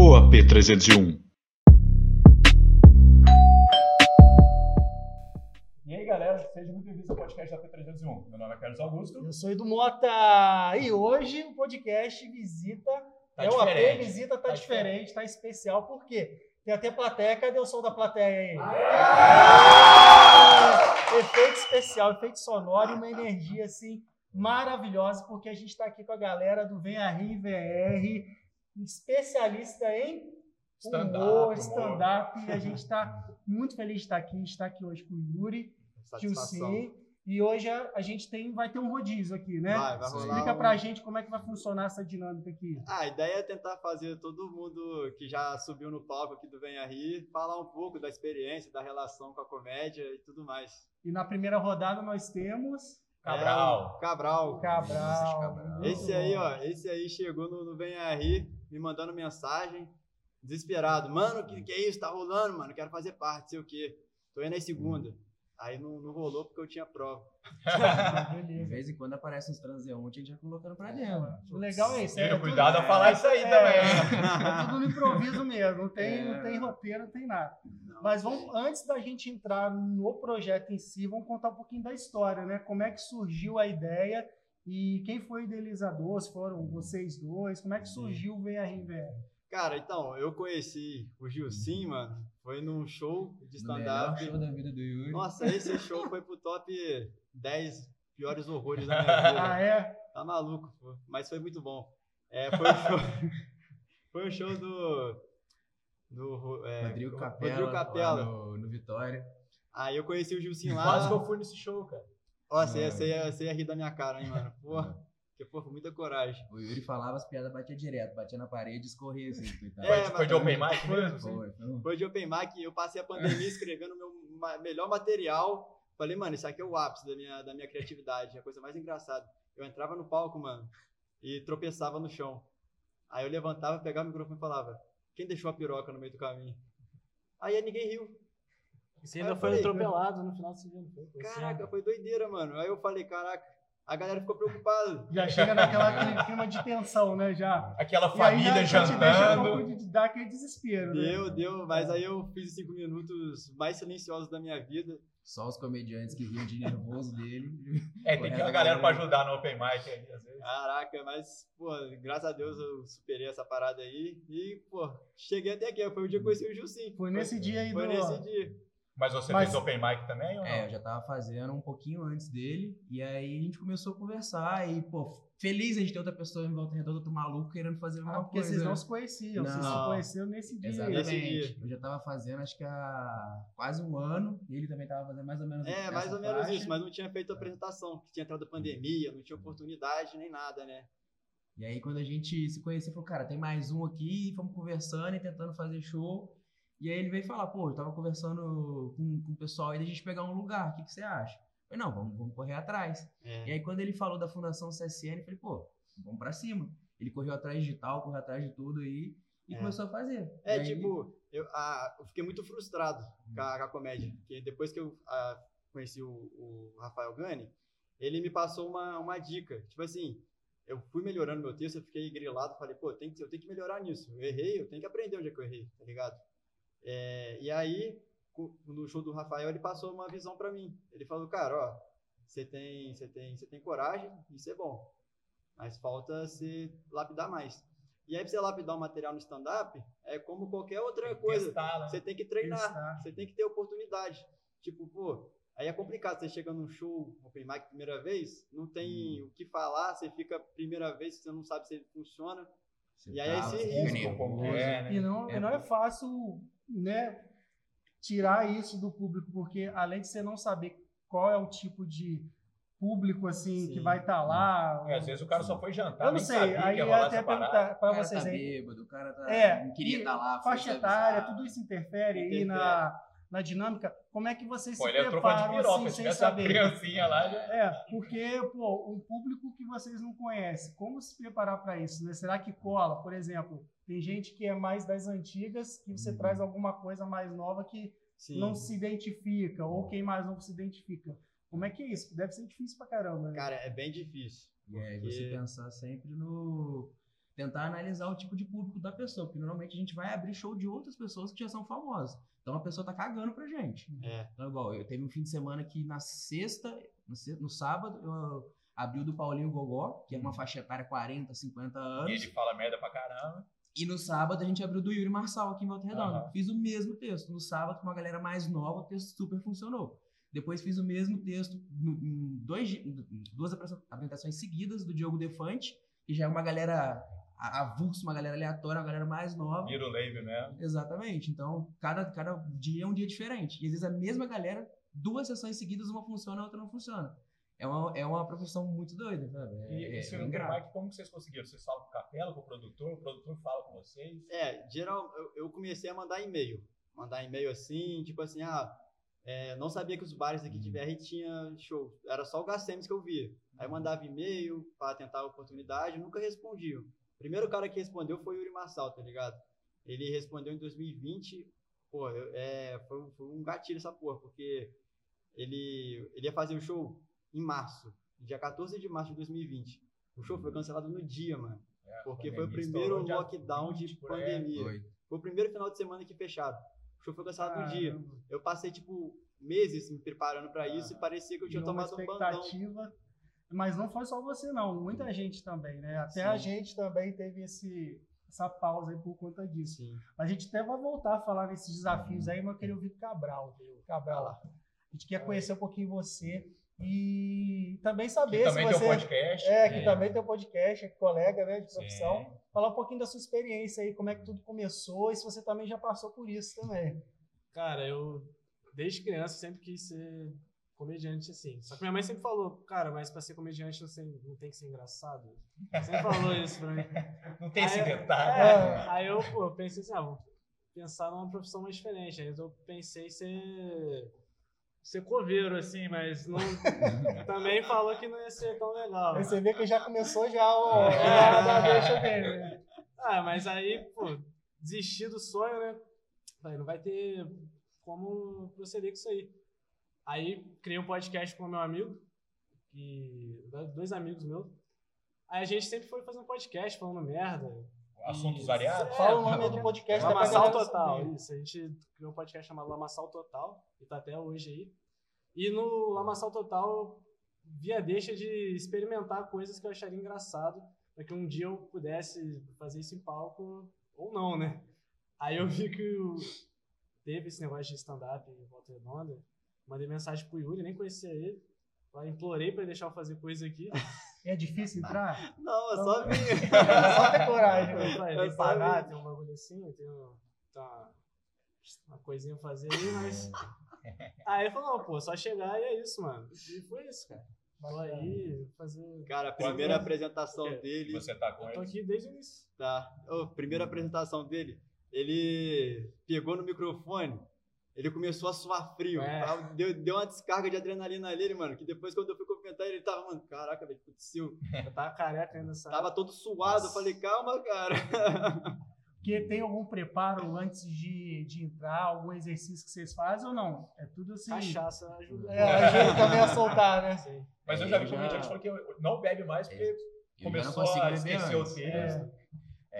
ou AP301. E aí, galera, sejam muito bem-vindos ao podcast da P301. Meu nome é Carlos Augusto. Eu sou Edu Mota e hoje o podcast visita. Tá é o AP diferente. visita, tá, Tá diferente, tá especial, por quê? Tem até plateia, cadê o som da plateia aí? Efeito especial, efeito sonoro e uma energia assim maravilhosa, porque a gente está aqui com a galera do Vem Aí VR, especialista em Stand-up, stand-up, e a gente está muito feliz de estar aqui, a gente está aqui hoje com o Yuri. Sim. E hoje a, a gente tem, vai ter um rodízio aqui, né? Vai, vai rolar Explica um- pra gente como é que vai funcionar essa dinâmica aqui. Ah, a ideia é tentar fazer todo mundo que já subiu no palco aqui do Venha Rir falar um pouco da experiência, da relação com a comédia e tudo mais. E na primeira rodada nós temos Cabral. É, Cabral. Cabral. Cabral. Esse aí, ó, esse aí chegou no, no Venha Rir, me mandando mensagem, desesperado. Mano, que que é isso? Tá rolando, mano? Quero fazer parte, sei o quê. Tô indo aí segunda. Aí não, não rolou porque eu tinha prova. De beleza. vez em quando aparece uns transeuntes, a gente vai colocando pra dentro. O legal é isso. É tudo- cuidado a falar isso aí é, também. É tudo no improviso mesmo, não tem, É. não tem roteiro, não tem nada. Mas vamos, antes da gente entrar no projeto em si, vamos contar um pouquinho da história, né? Como é que surgiu a ideia e quem foi o idealizador, se foram vocês dois, como é que surgiu o VRVR? Cara, então, eu conheci o Gilcim, mano, foi num show de stand-up. show da vida do Yuri. Nossa, esse show foi pro top 10 piores horrores da minha vida. Ah, é? Tá maluco, pô. Mas foi muito bom. É, foi um show. foi um show do. Do. É, Rodrigo Capela, Rodrigo Capela. no, no Vitória. Aí eu conheci o Gilcinho lá. Quase que eu fui nesse show, cara. Ó, você ia, você, ia, você ia rir da minha cara, hein, mano. Pô, porque, pô, foi muita coragem. O Yuri falava, as piadas batia direto, batia na parede e escorria assim. coitado. É, Foi, mas- foi de open mic mesmo? assim? Foi, foi Foi de Open Mic, eu passei a pandemia escrevendo meu ma- melhor material. Falei, mano, isso aqui é o ápice da minha, da minha criatividade, é a coisa mais engraçada. Eu entrava no palco, mano, e tropeçava no chão. Aí eu levantava, pegava o microfone e falava, quem deixou a piroca no meio do caminho? Aí ninguém riu. Você ainda eu foi falei, atropelado no final do segundo. Foi, foi Caraca, assim, foi doideira, mano. Aí eu falei, caraca, a galera ficou preocupada. Já chega naquela clima de tensão, né? Já. Aquela E aí família já, te um jantando. pouco de dar aquele desespero, né? Deu, deu, mas aí eu fiz os cinco minutos mais silenciosos da minha vida. Só os comediantes que riam de nervoso dele. É, tem aquela galera pra ajudar no open mic aí, às vezes. Caraca, mas, pô, graças a Deus eu superei essa parada aí. E, pô, cheguei até aqui. Foi o dia que eu conheci o Gilcim. Foi nesse dia aí Foi do... nesse dia. Mas você Mas- fez open mic também ou não? É, eu já tava fazendo um pouquinho antes dele. E aí a gente começou a conversar. E, pô, feliz a gente ter outra pessoa em volta redonda, outro maluco querendo fazer a mesma Ah, porque coisa. vocês não se conheciam, vocês se Não. conheceram nesse dia. Exatamente. Nesse dia. Eu já tava fazendo, acho que há quase um ano. E ele também tava fazendo mais ou menos É, essa mais ou menos faixa. isso, mas não tinha feito a apresentação, que tinha entrado a pandemia, não tinha oportunidade nem nada, né? E aí, quando a gente se conheceu, falou, cara, tem mais um aqui, fomos conversando e tentando fazer show. E aí ele veio falar, pô, eu tava conversando com, com o pessoal aí da gente pegar um lugar, o que, que você acha? Eu falei, não, vamos, vamos correr atrás. É. E aí, quando ele falou da Fundação CSN, eu falei, pô, vamos pra cima. Ele correu atrás de tal, correu atrás de tudo aí e É. começou a fazer. É, E aí- tipo, eu, ah, eu fiquei muito frustrado com a, com a comédia. Porque depois que eu ah, conheci o, o Rafael Gani, ele me passou uma, uma dica. Tipo assim, eu fui melhorando meu texto, eu fiquei grilado, falei, pô, tem eu tenho que melhorar nisso. Eu errei, eu tenho que aprender onde é que eu errei, tá ligado? É, e aí, no show do Rafael, ele passou uma visão pra mim. Ele falou, cara, ó, você tem, você tem, você tem coragem, isso é bom. Mas falta você lapidar mais. E aí, pra você lapidar um material no stand-up, é como qualquer outra coisa. Testar, né? Você tem que treinar, Testar. você tem que ter oportunidade. Tipo, pô, aí é complicado. Você chega num show, open mic, primeira vez, não tem o que falar, você fica primeira vez, você não sabe se ele funciona. Você E aí tava, esse você fica risco. É, né? E não É, não é fácil, né, tirar isso do público, porque além de você não saber qual é o tipo de público, assim, Sim. que vai estar lá... É, às vezes o cara só foi jantar, eu não sei, sabia aí eu até perguntar O pra cara vocês tá aí. bêbado, o cara tá, É, não queria e estar lá. foi Faixa etária, tudo isso interfere aí Interfere. na, na dinâmica. Como é que vocês Pô, se ele de preparam piroca, assim, se sem tivesse uma saber? criancinha lá, já... É, porque, pô, um público que vocês não conhecem, como se preparar para isso, né? Será que cola? Por exemplo, tem gente que é mais das antigas, que você Uhum. traz alguma coisa mais nova que Sim. não se identifica, ou quem mais não se identifica. Como é que é isso? Deve ser difícil pra caramba, né? Cara, é bem difícil. E aí porque- você pensar sempre no. Tentar analisar o tipo de público da pessoa, porque normalmente a gente vai abrir show de outras pessoas que já são famosas. Então a pessoa tá cagando pra gente. É. Então, igual, eu teve um fim de semana que na sexta, no, sábado, eu abri o do Paulinho Gogó, que é uma faixa etária 40, 50 E anos. ele fala merda pra caramba. E no sábado a gente abriu do Yuri Marçal aqui em Volta Redonda. Aham. Fiz o mesmo texto. No sábado, com uma galera mais nova, o texto super funcionou. Depois fiz o mesmo texto no- em dois, duas apresentações seguidas do Diogo Defante, que já é uma galera avulso, uma galera aleatória, uma galera mais nova. Vira o Lave mesmo. Exatamente. Então, cada, cada dia é um dia diferente. E às vezes a mesma galera, duas sessões seguidas, uma funciona, a outra não funciona. É uma, é uma profissão muito doida, sabe? É, E, é, e se é não ingrato. mic, como que vocês conseguiram? Vocês falam com o capela, com o produtor, o produtor fala com vocês? É, geral, eu, eu comecei a mandar e-mail. Mandar e-mail assim, tipo assim, ah, é, não sabia que os bares aqui de VR tinha show. Era só o Gacemes que eu via. Aí eu mandava e-mail para tentar a oportunidade, nunca respondiam. O primeiro cara que respondeu foi o Yuri Marçal, tá ligado? Ele respondeu em 2020. Pô, é, foi, um- foi um gatilho essa porra, porque ele, ele ia fazer o show em março, dia 14 de março de 2020. O show foi cancelado no dia, mano. É, Porque foi o primeiro lockdown de 20 por aí. pandemia. Foi. Foi o primeiro final de semana que fecharam. O show foi cancelado no dia. Eu passei, tipo, meses me preparando pra isso e parecia que eu tinha tomado um bandão. Mas não foi só você, não. Muita gente também, né? Até Sim. a gente também teve esse, essa pausa aí por conta disso. Sim. A gente até vai voltar a falar nesses desafios aí, mas eu queria ouvir o Cabral. Cabral, a gente quer conhecer um pouquinho você e também saber Que também se tem você... o podcast. É, que também tem um podcast, é colega né, de Sim. profissão. Falar um pouquinho da sua experiência aí, como é que tudo começou e se você também já passou por isso também. Cara, eu desde criança sempre quis ser comediante assim. Só que minha mãe sempre falou, cara, mas pra ser comediante não, sei- não tem que ser engraçado. Sempre falou isso pra mim. Não tem esse Aí- detalhe. É, aí eu, pô, eu pensei assim, ah, vou pensar numa profissão mais diferente. Aí eu pensei em ser, ser coveiro, assim, mas não, também falou que não ia ser tão legal. Você vê que já começou já o É. deixa dele. né? Ah, mas aí, pô, desisti do sonho, né? Falei, não vai ter como proceder com isso aí. Aí criei um podcast com o meu amigo, e dois amigos meus. Aí a gente sempre foi fazendo podcast, falando merda. Assuntos variados. Fala o nome do podcast Lamaçal Total, saber. isso. A gente criou um podcast chamado Lamaçal Total, e tá até hoje aí. E no Lamaçal Total, eu via deixa de experimentar coisas que eu acharia engraçado, para que um dia eu pudesse fazer isso em palco, ou não, né? Aí eu vi que teve esse negócio de stand-up em Volta Redonda, mandei mensagem pro Yuri, nem conhecia ele, lá implorei pra ele deixar eu fazer coisa aqui. É difícil entrar? Não, eu só vim. Só ter coragem. Eu falei, só pagar, tem um bagulho assim, tem um, tá, uma coisinha a fazer aí, mas. Aí ele falou, não, pô, só chegar e é isso, mano. E foi isso, cara. Tô aí, fazer. Cara, a primeira apresentação dele. Você tá com Eu tô ele. aqui desde o início. Tá. Ô, primeira apresentação dele, ele pegou no microfone, ele começou a suar frio. É. tá? Deu, deu uma descarga de adrenalina nele, mano. Que depois, quando eu fui comentar, ele tava, mano, caraca, velho, que aconteceu? Eu tava careca ainda, sabe? Tava todo suado. Eu falei, calma, cara. Porque tem algum preparo antes de, de entrar, algum exercício que vocês fazem ou não? É tudo assim. Cachaça ajuda. É, ajuda também a soltar, né? Sim. Mas eu É, já vi eu já- comediante falando que não bebe mais porque já não começou a esquecer o texto.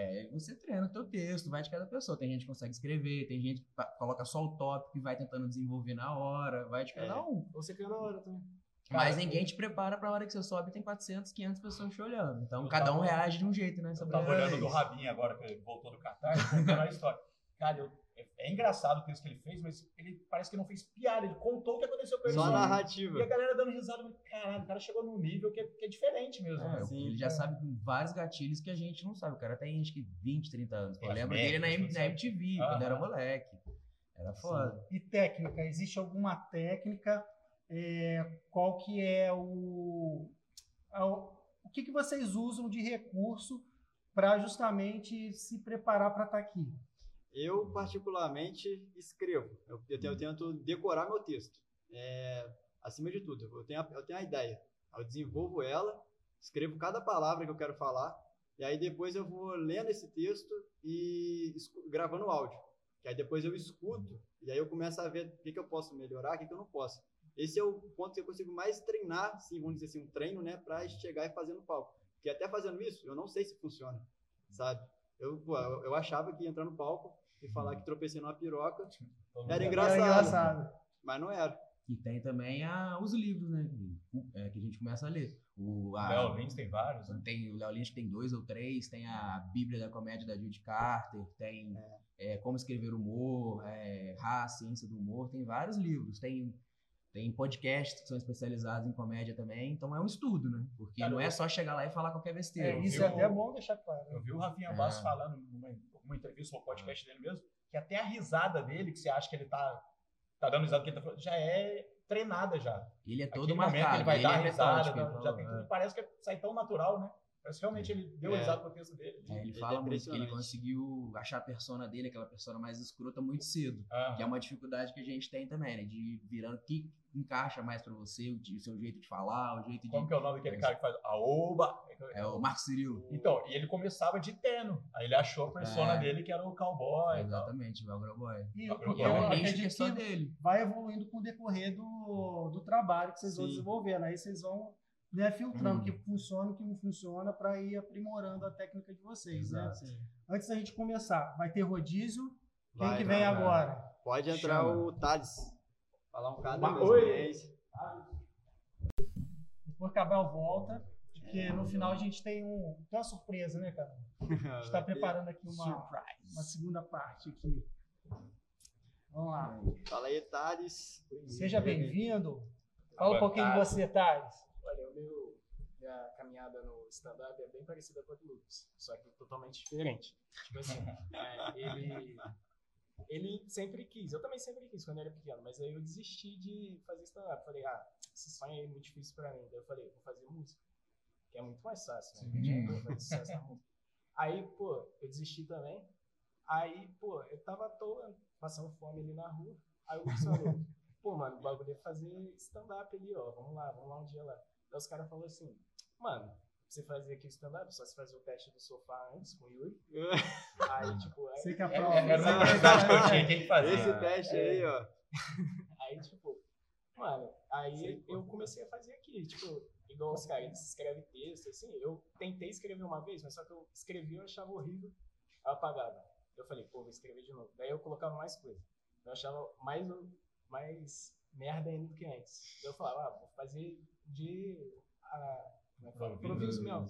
É, você treina o teu texto, vai de cada pessoa. Tem gente que consegue escrever, tem gente que coloca só o tópico e vai tentando desenvolver na hora, vai de cada É. um. Você cria na hora também. Mas Cara, ninguém te prepara pra hora que você sobe e tem 400, 500 pessoas te olhando. Então cada um tava- reage de um jeito, né? Eu tava olhando do. Rabinho agora, que ele voltou do Catar, contando a história. Cara, eu- é, é engraçado o texto que ele fez, mas ele parece que não fez piada. Ele contou o que aconteceu com ele. Só a narrativa. E a galera dando risada. mas, Caralho, o cara chegou num nível que é, que é diferente mesmo. É, Sim, ele já é. sabe vários gatilhos que a gente não sabe. O cara tem acho que 20, 30 anos. Eu As lembro dele na, na MTV, quando era moleque. Era foda. E técnica, existe alguma técnica? É, qual que é o. a- o que, que vocês usam de recurso para justamente se preparar para estar aqui? Eu, particularmente, escrevo. Eu, eu, eu tento decorar meu texto. É, acima de tudo, eu tenho, a, eu tenho a ideia. Eu desenvolvo ela, escrevo cada palavra que eu quero falar, e aí depois eu vou lendo esse texto e gravando o áudio. Que aí depois eu escuto, e aí eu começo a ver o que, que eu posso melhorar, o que, que eu não posso. Esse é o ponto que eu consigo mais treinar, sim, vamos dizer assim, um treino, né, para chegar e fazer no palco. Porque até fazendo isso, eu não sei se funciona. sabe? Eu, pô, eu, eu achava que entrar no palco e falar que tropecei numa piroca era é- engraçado, Era engraçado. mas não era. E tem também a, os livros, né? Que, é, que a gente começa a ler. O, a- Léo Lins tem vários, né? Tem o Léo Lins que tem dois ou três, tem a Bíblia da Comédia da Judy Carter, tem é, Como Escrever Humor, é, Ra, Ciência do Humor, tem vários livros. Tem, tem podcasts que são especializados em comédia também, então é um estudo, né? Porque Cara, não é só chegar lá e falar qualquer besteira. É, isso é até bom deixar claro. Eu vi o Rafinha É. Bastos falando numa, numa entrevista no podcast dele mesmo, que até a risada dele, que você acha que ele tá, tá dando risada, que ele tá falando, já é treinada já. Ele é todo Aquele marcado, ele vai ele dar é risada, metódico, já tem é. tudo, parece que sai tão natural, né? Parece que realmente ele deu É. risada pro texto dele. É, ele Ele é fala muito que ele conseguiu achar a persona dele, aquela persona mais escrota, muito cedo. Ah, Que é uma dificuldade que a gente tem também, né? De ir virando o que encaixa mais pra você, o, seu jeito de falar, o jeito de. Como que é o nome daquele cara que faz Aoba? É o Marco Cirilo. Então, e ele começava de terno. Aí ele achou a persona É. dele que era o cowboy. Exatamente, o Velcro Boy. E, e é eu nicho acredito que é dele. vai evoluindo com o decorrer do, do trabalho que vocês vão Sim. desenvolvendo. Aí vocês vão né, filtrando Uhum. o que funciona e o que não funciona para ir aprimorando a técnica de vocês. Né? Antes da gente começar, vai ter rodízio. Quem Vai, que vai, vem vai. agora? Pode entrar Chama. o Thales. Falar um caso da experiência. Depois Cabral volta, porque no final a gente tem, um, tem uma surpresa, né, cara? A gente está preparando aqui uma, uma segunda parte aqui. Vamos lá. Fala aí, Thales. Seja bem-vindo. Fala um pouquinho de você, Thales. Olha, o meu, minha caminhada no stand-up é bem parecida com a do Lucas, só que totalmente diferente. Tipo assim, é, ele, ele sempre quis, eu também sempre quis quando eu era pequeno, mas aí eu desisti de fazer stand-up. Falei, ah, esse sonho é muito difícil pra mim. Daí eu falei, vou fazer música, que é muito mais fácil, né? Sim. Vou fazer sucesso na música. Aí, pô, eu desisti também. Aí, pô, eu tava à toa, passando fome ali na rua. Aí o Lucas falou, pô, mano, o bagulho é fazer stand-up ali, ó. Vamos lá, vamos lá um dia lá. Aí os caras falaram assim, mano, você fazer aqui o stand-up, só se fazer o teste do sofá antes com o Yuri. Aí, tipo, aí, Você que É- aprova. é- Era uma curiosidade que eu tinha, quem que fazia. Esse teste aí, ó. aí, tipo, mano, aí Sei, eu comecei a fazer aqui, tipo, igual os caras, eles escrevem texto, assim, eu tentei escrever uma vez, mas só que eu escrevi eu achava horrível, eu apagava. Eu falei, pô, vou escrever de novo. Daí eu colocava mais coisa. Eu achava mais, mais merda ainda do que antes. Eu falava, ah, vou fazer de. ah, como é que fala? Improviso. Mesmo.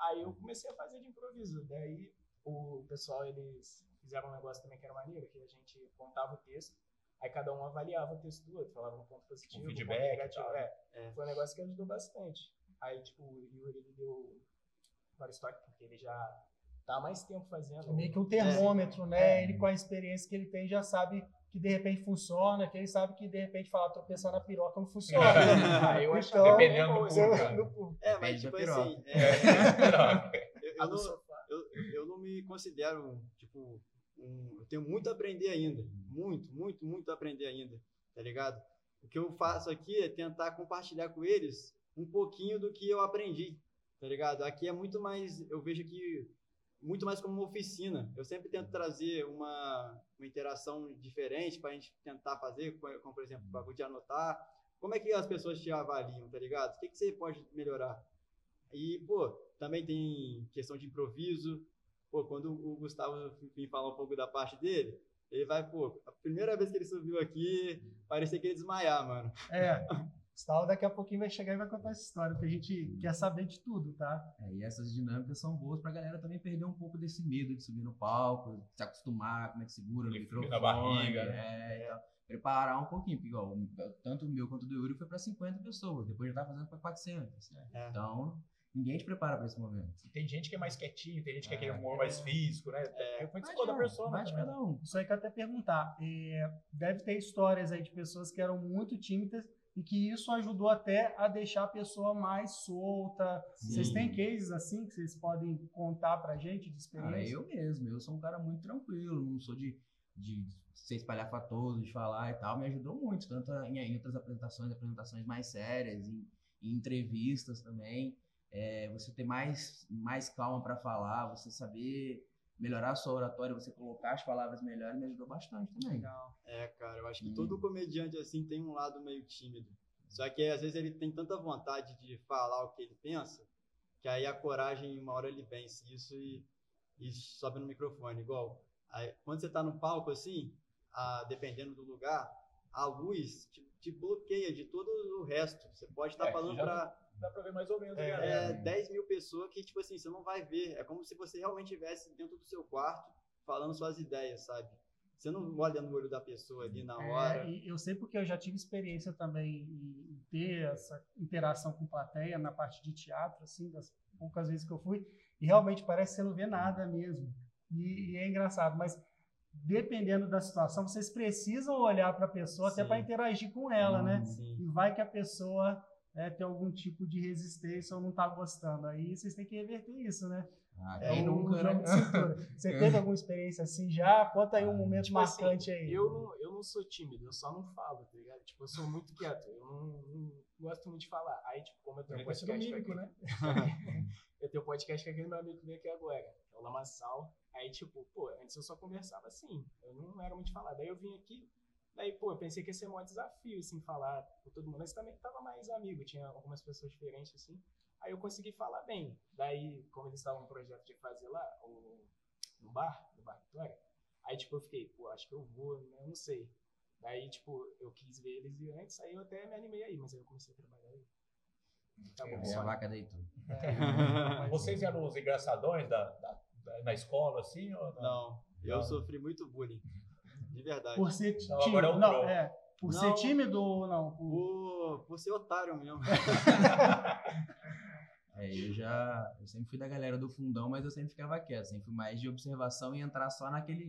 Aí eu comecei a fazer de improviso. Daí o pessoal, eles fizeram um negócio também que era maneiro, que a gente contava o texto, aí cada um avaliava o texto do outro, falava um ponto positivo, Um um ponto feedback e negativo. tal. É, É. Foi um negócio que ajudou bastante. Aí, tipo, o Yuri, ele deu vários toques, porque ele já tá há mais tempo fazendo. É meio que um termômetro, né? Ele com a experiência que ele tem já sabe que de repente funciona, que ele sabe que de repente falar tropeçar na piroca não funciona. Aí eu Então, achava Dependendo do público, É, mas tipo assim, é, eu, eu não, eu, eu não me considero, tipo, um, eu tenho muito a aprender ainda. Muito, muito, muito a aprender ainda, tá ligado? O que eu faço aqui é tentar compartilhar com eles um pouquinho do que eu aprendi, tá ligado? Aqui é muito mais, eu vejo aqui muito mais como uma oficina. Eu sempre tento trazer uma, uma interação diferente para a gente tentar fazer, como, por exemplo, o bagulho de anotar. Como é que as pessoas te avaliam, tá ligado? O que, que você pode melhorar? E, pô, também tem questão de improviso. Pô, quando o Gustavo vir falar um pouco da parte dele, ele vai, pô, a primeira vez que ele subiu aqui, parecia que ele ia desmaiar, mano. É. Gustavo daqui a pouquinho vai chegar e vai contar essa história, porque a gente quer saber de tudo, tá? É, e essas dinâmicas são boas pra galera também perder um pouco desse medo de subir no palco, se acostumar, como é que segura frio microfone. na barriga, é, e tal. Preparar um pouquinho, porque igual, o- tanto o meu quanto o do Yuri foi pra 50 pessoas, depois já tá fazendo pra 400. É. Então, ninguém te prepara pra esse momento. E tem gente que é mais quietinho, tem gente que é aquele É. humor mais físico, né? É, foi que da persona. Vai de também. cada um. Isso aí que até perguntar. É, deve ter histórias aí de pessoas que eram muito tímidas e que isso ajudou até a deixar a pessoa mais solta. Vocês Sim. têm cases assim que vocês podem contar pra gente de Cara, experiência? eu mesmo, eu sou um cara muito tranquilo, não sou de, de ser espalhafatoso, de falar e tal, me ajudou muito, tanto em, em outras apresentações, apresentações mais sérias, em, em entrevistas também, é, você ter mais, mais calma para falar, você saber melhorar a sua oratória, você colocar as palavras melhores, me ajudou bastante também. Legal. É, cara, eu acho que Hum. todo comediante assim tem um lado meio tímido. Só que às vezes ele tem tanta vontade de falar o que ele pensa, que aí a coragem, uma hora ele vence isso e, e sobe no microfone, igual. Aí, quando você tá no palco, assim, a- dependendo do lugar, a luz te, te bloqueia de todo o resto. Você pode estar É, falando já para Dá pra ver mais ou menos É, galera. é, 10 mil pessoas que, tipo assim, você não vai ver. É como se você realmente estivesse dentro do seu quarto falando suas ideias, sabe? Você não olha no olho da pessoa ali na hora. É, eu sei porque eu já tive experiência também em ter essa interação com plateia na parte de teatro, assim, das poucas vezes que eu fui, e realmente parece que você não vê nada mesmo. E, e é engraçado, mas dependendo da situação, vocês precisam olhar para a pessoa até Sim. para interagir com ela, né? Sim. E vai que a pessoa é, tem algum tipo de resistência ou não tá gostando. Aí vocês têm que reverter isso, né? Ah, É quem um nunca, jogo né? de cintura. Você teve alguma experiência assim já? Conta aí um momento Tipo assim, marcante aí. Eu não, eu não sou tímido, eu só não falo, tá ligado? Tipo, eu sou muito quieto, eu não, não gosto muito de falar. Aí, tipo, como eu tenho um Ele tá sendo podcast com mímico, né? eu tenho um podcast com aquele meu amigo que veio aqui agora, que é o Lamassal. Aí, tipo, pô, antes eu só conversava assim, eu não era muito de falar. Daí eu vim aqui, daí, pô, eu pensei que ia ser um desafio, assim, falar com todo mundo. Mas também tava mais amigo, tinha algumas pessoas diferentes, assim. Aí eu consegui falar bem. Daí, como eles estavam no projeto de fazer lá, o, no bar, no Bar Vitória, aí, tipo, eu fiquei, pô, acho que eu vou, né? eu não sei. Daí, tipo, eu quis ver eles e antes, aí eu até me animei aí, mas aí eu comecei a trabalhar aí. Tá bom, É a vaca deitou. Vocês eram os engraçadões da, da- da- na escola, assim? Ou não? Não, eu Não. sofri muito bullying. De verdade. Por ser Não, tímido. agora é o não, é, por Não. ser tímido ou não? Por- Por, ser otário mesmo. É, eu já. Eu sempre fui da galera do fundão, mas eu sempre ficava quieto. Sempre fui mais de observação e entrar só naquele.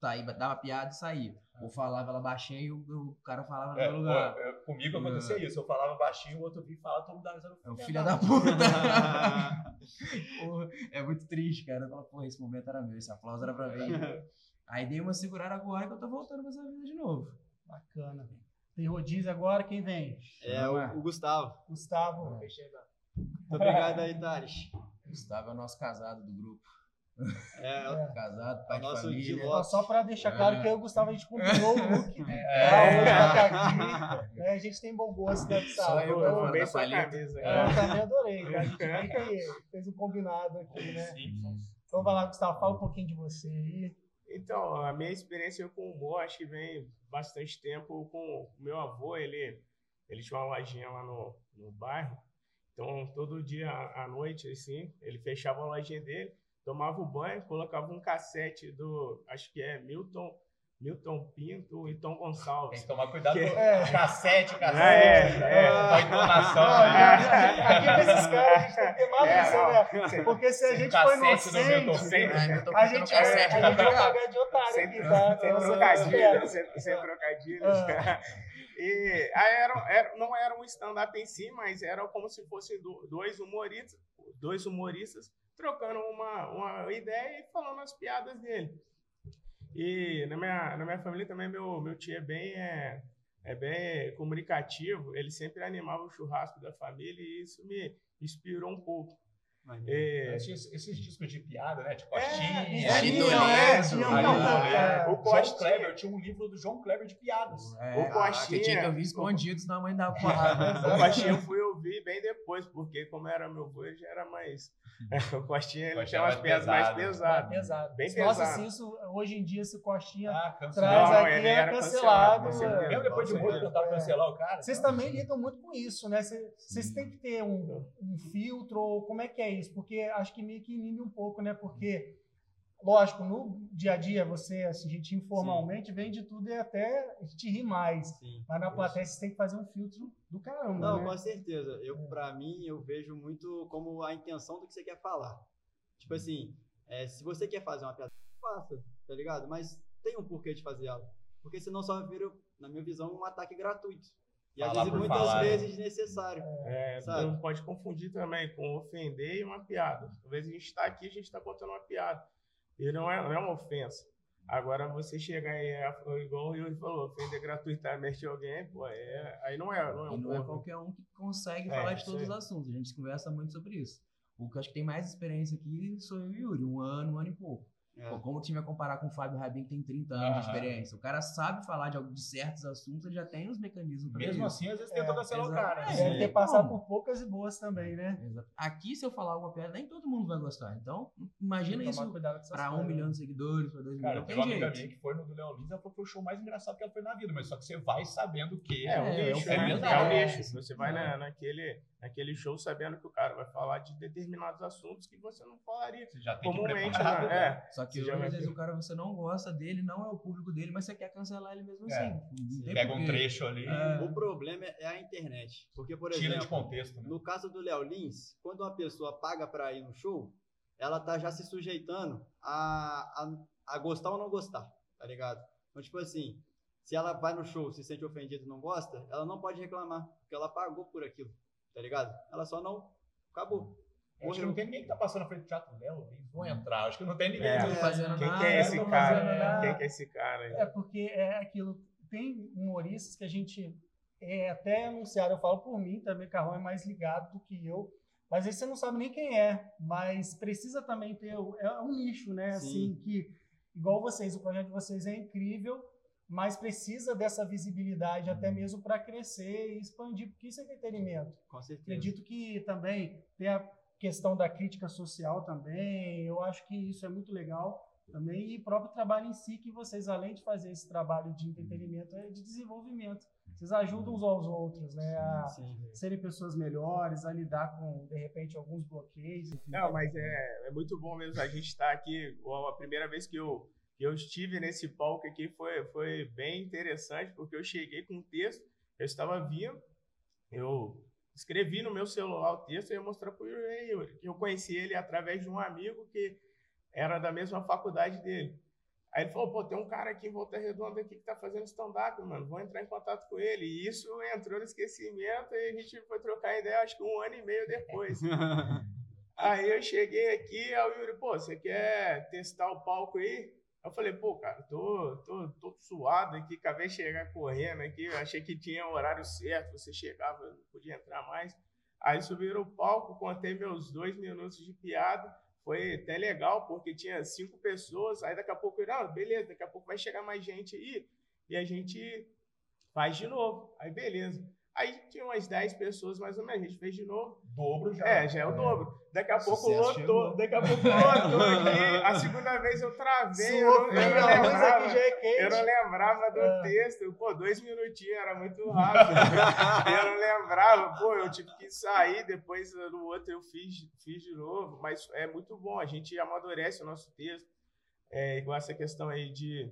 Sair, dava piada e saía. Ou falava ela baixinho e o, o cara falava no É, meu lugar. eu- comigo acontecia isso. Eu falava baixinho, o outro vinha e falava, todo mundo dava risada. É o filho da puta. Porra, é muito triste, cara. Eu falo, porra, esse momento era meu, esse aplauso era pra mim. Aí dei uma segurada agora que eu tô voltando pra essa vida de novo. Bacana. Tem rodízio agora, quem vem? É, o, o Gustavo. Gustavo. Muito obrigado aí, Thales. Gustavo é o nosso casado do grupo. É, Casado, pai É o de nosso família. Ó, Só para deixar claro É. que eu e o Gustavo a gente combinou o look. É. Ah, hoje tá aqui, né? A gente tem bom gosto, né, Gustavo? Só eu eu da sua camisa. É, eu também adorei. A gente meio que fez um combinado aqui, né? Então vai lá, Gustavo, fala um pouquinho de você aí. Então, a minha experiência com humor, acho que vem bastante tempo com o meu avô. Ele, ele tinha uma lojinha lá no, no bairro. Então, todo dia à à noite, assim, ele fechava a lojinha dele, tomava o banho, colocava um cassete do, acho que é Milton, Milton Pinto e Tom Tem Gonçalves. que tomar cuidado Que- com É. cassete, o cassete. É, é. A entonação. Não, né? aqui com esses caras a gente tem que ter É, malícia, não. né? Porque se a gente for inocente. É, tô a gente, vai pagar de otário Sem, aqui, tá? sem trocadilhos, sem, trocadilhos. Ah. E aí era, era- não era um stand-up em si, mas era como se fossem do- dois humoristas, dois humoristas trocando uma, uma ideia e falando as piadas dele. E na minha, na minha família também, meu, meu tio é bem, é, é bem comunicativo, ele sempre animava o churrasco da família e isso me inspirou um pouco. É, Esses, esses discos de piada, né? De É, Costinha. isso aí, Ari Toledo, Toledo, tinha Ari muito, Toledo. é. O O João Costinha- Kleber, tinha um livro do João Kleber de piadas. É, O Coxinha- Você tinha que ouvir escondido, senão a mãe dava porrada. O Costinha eu fui ouvir bem depois, porque como era meu avô, ele já era mais. o Costinha ele tinha umas mais piadas mais pesado. É pesadas. pesado. Bem Nossa, pesado. se isso hoje em dia, se o Costinha Ah, traz. Não, aqui, ele é era cancelado. cancelado, é. Depois de muito tentar cancelar o cara. Vocês também lidam muito com isso, né? Cê- Vocês têm que ter um, um filtro, ou como é que é isso? Porque acho que meio que inibe um pouco, né? Porque, lógico, no dia a dia, você, assim, a gente informalmente vende tudo e até a gente ri mais. Sim. Mas na plateia você tem que fazer um filtro do caramba, Não, né? com certeza. Eu, pra mim, eu vejo muito como a intenção do que você quer falar. Tipo assim, é, se você quer fazer uma piada, faça, tá ligado? Mas tem um porquê de fazer ela. Porque senão só vira, na minha visão, um ataque gratuito. E às vezes, muitas falar, né? vezes, desnecessário. É, Sabe? não pode confundir também com ofender e uma piada. Às vezes a gente está aqui, a gente está contando uma piada. E não é, não é uma ofensa. Agora você chegar e é, igual o Yuri falou, ofender gratuitamente alguém, pô, é, aí não é, não é E um não é qualquer um que consegue É, falar de todos os aí. assuntos. A gente conversa muito sobre isso. O que eu acho que tem mais experiência aqui sou eu e o Yuri, um ano, um ano e pouco. É. Pô, como o time vai comparar com o Fábio Rabin, que tem 30 anos de experiência? O cara sabe falar de, algo- de certos assuntos, ele já tem os mecanismos pra Mesmo isso. assim, às vezes tenta É, cancelar o cara. né? É, Deve ter passado por poucas e boas também, né? Exato. Aqui, se eu falar alguma piada, nem todo mundo vai gostar. Então, imagina Tem isso pra um coisas, milhão né? de seguidores, pra dois Cara, milhões. tem Não uma tem amiga que foi no do Léo Lins, ela falou que foi o show mais engraçado que ela foi na vida, mas só que você vai sabendo que É, o É, nicho, é né? verdade. É o É. nicho. Você vai É. na, naquele, naquele show sabendo que o cara vai falar de determinados assuntos que você não falaria você já tem que comumente, preparar. né? É. Só que hoje, às vezes o cara você não gosta dele, não é o público dele, mas você quer cancelar ele mesmo É. assim. Pega um porquê. trecho ali, É. O problema é a internet. Porque, por tira de exemplo, contexto. Né? no caso do Léo Lins, quando uma pessoa paga pra ir no show, ela tá já se sujeitando a, a, a gostar ou não gostar, tá ligado? Então, tipo assim, se ela vai no show, se sente ofendida e não gosta, ela não pode reclamar, porque ela pagou por aquilo, tá ligado? Ela só não. Acabou. Que não tem ninguém que tá passando na frente do teatro Léo Lins. Vou entrar. Acho que não tem ninguém. É. Não tô fazendo Quem nada, que é esse não tô cara? fazendo nada. Quem que é esse cara? aí? É, porque é aquilo. Tem humoristas que a gente é até anunciado, eu falo por mim, também Carrão é mais ligado do que eu. Mas aí você não sabe nem quem é, mas precisa também ter. É um nicho, né? Sim. Assim, que, igual vocês, o projeto de vocês é incrível, mas precisa dessa visibilidade até mesmo para crescer e expandir, porque isso é entretenimento. Com certeza. Acredito que também tem a questão da crítica social também. Eu acho que isso é muito legal também. E o próprio trabalho em si, que vocês, além de fazer esse trabalho de entretenimento, é de desenvolvimento. Vocês ajudam uns aos outros, né? A Sim. serem pessoas melhores, a lidar com, de repente, alguns bloqueios. enfim. Não, mas é, é muito bom mesmo a gente estar aqui. Ó, A primeira vez que eu, que eu estive nesse palco aqui foi, foi bem interessante, porque eu cheguei com um texto, eu estava vindo, eu escrevi no meu celular o texto e ia mostrar para o Yuri. que Eu conheci ele através de um amigo que era da mesma faculdade dele. Aí ele falou, pô, tem um cara aqui em Volta Redonda aqui que tá fazendo stand-up, mano, vou entrar em contato com ele. E isso entrou no esquecimento e a gente foi trocar ideia, acho que um ano e meio depois. Aí eu cheguei aqui, aí o Yuri, pô, você quer testar o palco aí? Eu falei, pô, cara, tô, tô, tô suado aqui, acabei de chegar correndo aqui, achei que tinha o horário certo, você chegava, não podia entrar mais. Aí subiram o palco, contei meus dois minutos de piada, foi até legal, porque tinha cinco pessoas, aí daqui a pouco, não, beleza, daqui a pouco vai chegar mais gente aí, e a gente faz de novo. Aí beleza. Aí tinha umas 10 pessoas mais ou menos, a gente fez de novo. Dobro já. É, já é o dobro. Daqui a pouco Sucesso lotou, chegou. daqui a pouco lotou aqui. A segunda vez eu travei, eu não, eu não lembrava. é. Eu não lembrava do É. texto. Pô, dois minutinhos, era muito rápido. eu não lembrava. Pô, eu tive que sair, depois no outro eu fiz, fiz de novo. Mas é muito bom, a gente amadurece o nosso texto. É, igual essa questão aí de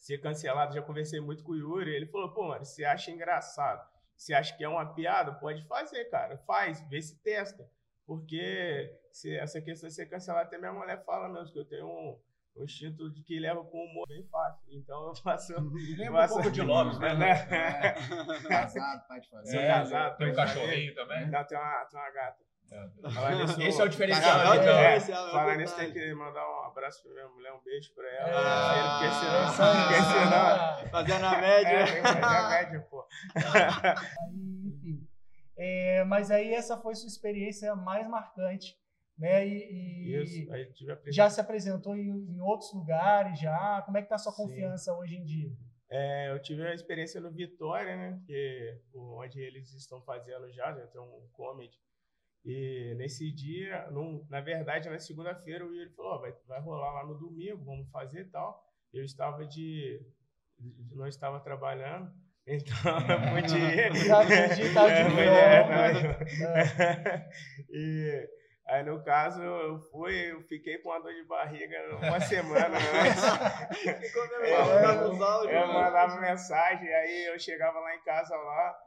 ser cancelado, já conversei muito com o Yuri. Ele falou, pô, mano, você acha engraçado? Você acha que é uma piada? Pode fazer, cara. Faz, vê se testa. Porque se essa questão de ser cancelado, até minha mulher fala mesmo, que eu tenho um, um instinto de que leva com humor bem fácil. Então eu faço. Lembra um pouco de Lopes, né? Casado, pai de fazer. Sou É, casado, tem um cachorrinho também. Não, tem uma, tem uma gata. É. Esse é o diferencial. É o né, então. diferencial, é Falar nisso, tem que mandar um abraço pra minha mulher, um beijo pra ela. É, porque senão, aí, porque aí. senão Fazendo a é, média. tem que fazer a média, pô. Enfim. É, mas aí essa foi sua experiência mais marcante, né? E, e Isso, aí tive já se apresentou em, em outros lugares já. Como é que tá a sua Sim. confiança hoje em dia? É, eu tive a experiência no Vitória, né? Que, onde eles estão fazendo já, já tem um comedy. E nesse dia, num- na verdade, na segunda-feira, o Yuri falou: "Ó, vai, vai rolar lá no domingo, vamos fazer e tal. Eu estava de. não estava trabalhando, então eu pude ir. Já estar de É, é, tava- e aí, no caso, eu fui, eu fiquei com uma dor de barriga uma semana antes. Ficou É, mandando os áudios, Eu né? mandava mensagem, aí eu chegava lá em casa lá,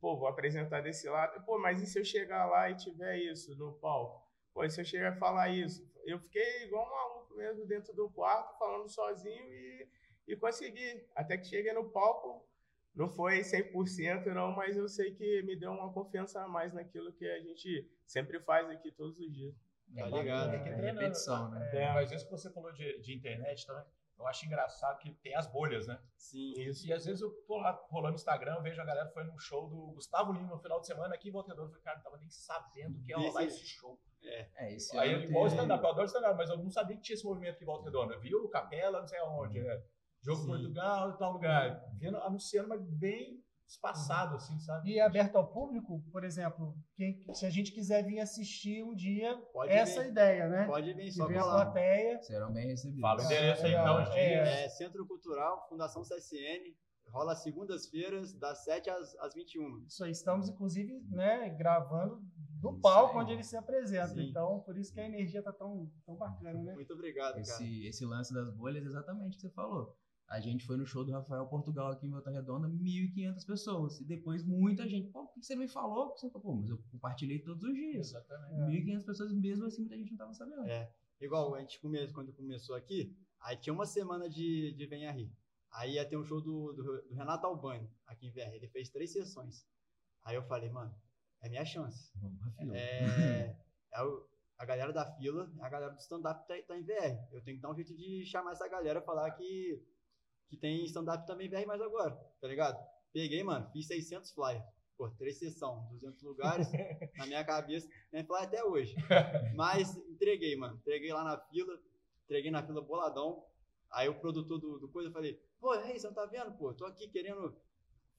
pô, vou apresentar desse lado. Pô, mas e se eu chegar lá e tiver isso no palco? Pô, e se eu chegar e falar isso? Eu fiquei igual um maluco mesmo dentro do quarto, falando sozinho e, e consegui. Até que cheguei no palco, não foi 100% não, mas eu sei que me deu uma confiança a mais naquilo que a gente sempre faz aqui todos os dias. Tá ligado. Tem que ir É treinando. repetição, né? É. Mas isso que você falou de, de internet também. Eu acho engraçado que tem as bolhas, né? Sim. Isso. E às vezes eu tô lá rolando no Instagram, eu vejo a galera foi num show do Gustavo Lima no final de semana aqui em Volta Redonda. Eu falei, cara, não tava nem sabendo que ia rolar Esse- esse show. É, esse Aí, ano igual o stand-up, eu adoro stand-up, mas eu não sabia que tinha esse movimento aqui em Volta Redonda. Eu vi o Capela, não sei aonde, né? Jogo Sim. Portugal, tal lugar. Vendo, anunciando, mas bem espaçado, assim, sabe? E é aberto ao público, por exemplo, quem, se a gente quiser vir assistir um dia, Pode essa vir. ideia, né? Pode vir, só ver a falar. plateia. Serão bem recebidos. Fala o endereço aí, É, então, os é. dias. É Centro Cultural, Fundação CSN. Rola segundas-feiras, das 7 às, às 21. Isso aí, estamos inclusive né, gravando do Isso palco aí. onde ele se apresenta. Sim. Então, por isso que a energia tá tão, tão bacana, né? Muito obrigado, cara. Esse, esse lance das bolhas, exatamente o que você falou. A gente foi no show do Rafael Portugal aqui em Volta Redonda, 1.500 pessoas. E depois muita gente, pô, por que você não me falou? Você falou, pô, mas eu compartilhei todos os dias. Exatamente. É. 1.500 pessoas, mesmo assim, muita gente não tava sabendo. É. Igual, a gente começou, quando começou aqui, aí tinha uma semana de, de Venha Rir. Aí ia ter um show do, do, do Renato Albani, aqui em VR. Ele fez três sessões. Aí eu falei, mano, é minha chance. Vamos, Rafael. É, é o- a galera da fila, a galera do stand-up tá, tá em VR. Eu tenho que dar um jeito de chamar essa galera, falar que, que tem stand-up também VR mais agora, tá ligado? Peguei, mano, fiz 600 flyers. Pô, três sessões, 200 lugares, na minha cabeça, nem flyer até hoje. Mas entreguei, mano. Entreguei lá na fila, entreguei na fila boladão. Aí o produtor do, do coisa, eu falei, pô, ei, você não tá vendo, pô? Tô aqui querendo,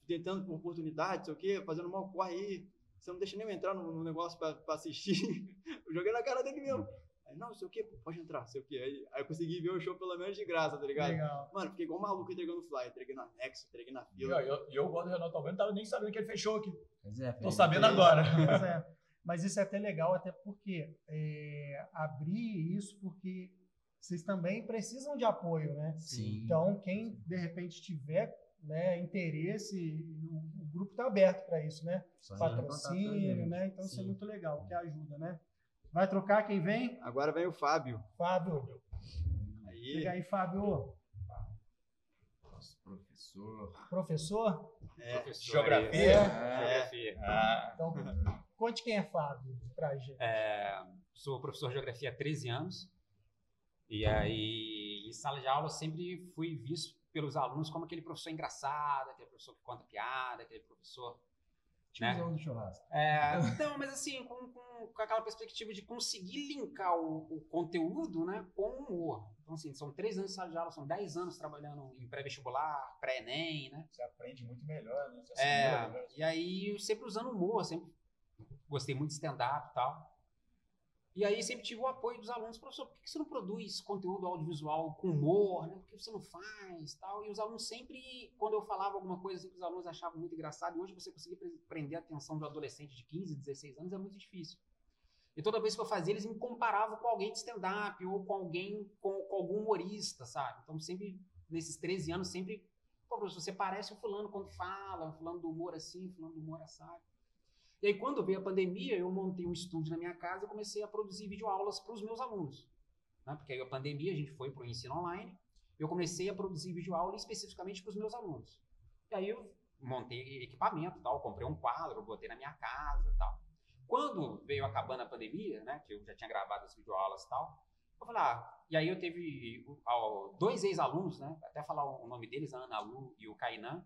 tentando por oportunidade, sei o quê, fazendo mal corre aí. Você não deixa nem eu entrar no, no negócio pra, pra assistir. eu joguei na cara dele mesmo. Aí, não, sei o quê, pode entrar, sei o quê. Aí, aí eu consegui ver o show pelo menos de graça, tá ligado? Legal. Mano, fiquei igual um maluco entregando flyer. Entreguei no anexo, entreguei na E fila. ó, eu, eu gosto do Renato Albani, não tava nem sabendo que ele fechou aqui. Pois é, Tô sabendo agora. Mas, é, mas isso é até legal, até porque é, abrir isso porque vocês também precisam de apoio, né? Sim. Então, quem de repente tiver né, interesse, o, o grupo está aberto para isso, né? Só Patrocínio, né? Então isso é Sim. muito legal, que ajuda, né? Vai trocar quem vem? Agora vem o Fábio. Fábio. Aí, Chega aí, Fábio. Nosso professor. Professor? é, Professor Geografia. aí, Geografia. Ah, Então, conte quem é Fábio pra gente. É, sou professor de geografia há 13 anos. E aí, em sala de aula, sempre fui visto pelos alunos como aquele professor engraçado, aquele professor que conta piada, aquele professor. Tiozão do churrasco. É, então, mas assim, com, com, com aquela perspectiva de conseguir linkar o, o conteúdo né, com o humor. Então, assim, são três anos de sala de aula, são 10 anos trabalhando em pré-vestibular, pré-ENEM, né? você aprende muito melhor, né? É, melhor. e aí sempre usando humor, sempre gostei muito de stand-up e tal. E aí sempre tive o apoio dos alunos, professor, por que você não produz conteúdo audiovisual com humor, né? Por que você não faz tal? E os alunos sempre, quando eu falava alguma coisa assim que os alunos achavam muito engraçado, e hoje você conseguir pre- prender a atenção de um adolescente de 15, 16 anos é muito difícil. E toda vez que eu fazia, eles me comparavam com alguém de stand-up ou com alguém, com, com algum humorista, sabe? Então sempre, nesses 13 anos, sempre Pô, professor, você parece o fulano quando fala, fulano do humor assim, fulano do humor assado. E aí, quando veio a pandemia, eu montei um estúdio na minha casa e comecei a produzir videoaulas para os meus alunos. Né? Porque aí a pandemia, a gente foi para o ensino online, eu comecei a produzir videoaula especificamente para os meus alunos. E aí eu montei equipamento tal, comprei um quadro, botei na minha casa tal. Quando veio acabando a pandemia, né, que eu já tinha gravado as videoaulas e tal, eu falei, ah, e aí eu teve dois ex-alunos, né, até falar o nome deles, a Ana Lu e o Kainan,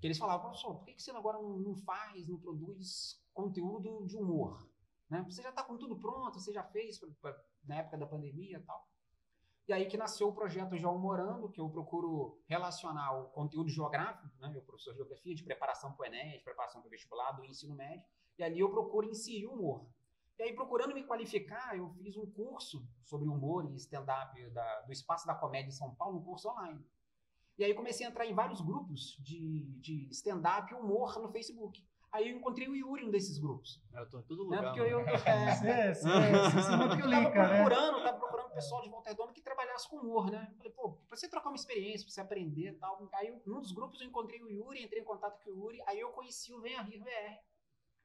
que eles falavam, professor, por que você agora não, faz, não produz conteúdo de humor? Né? Você já está com tudo pronto, você já fez pra- pra- na época da pandemia e tal. E aí que nasceu o projeto Já Humorando, que eu procuro relacionar o conteúdo geográfico, né? eu professor de geografia, de preparação para o Enem, de preparação para o vestibular, do ensino médio, e ali eu procuro inserir humor. E aí, procurando me qualificar, eu fiz um curso sobre humor e stand-up do Espaço da Comédia em São Paulo, um curso online. E aí comecei a entrar em vários grupos de, de stand-up e humor no Facebook. Aí eu encontrei o Yuri em um desses grupos. Eu tô em todo Né? lugar. Porque eu, eu, é, Você, você, você se porque eu tava né? procurando, tava procurando pessoal de Volta Redonda que trabalhasse com humor, né? Falei, pô, pra você trocar uma experiência, pra você aprender e tal. Aí, eu- num dos grupos, eu encontrei o Yuri, entrei em contato com o Yuri, aí eu conheci o Venha Rir VR. Aí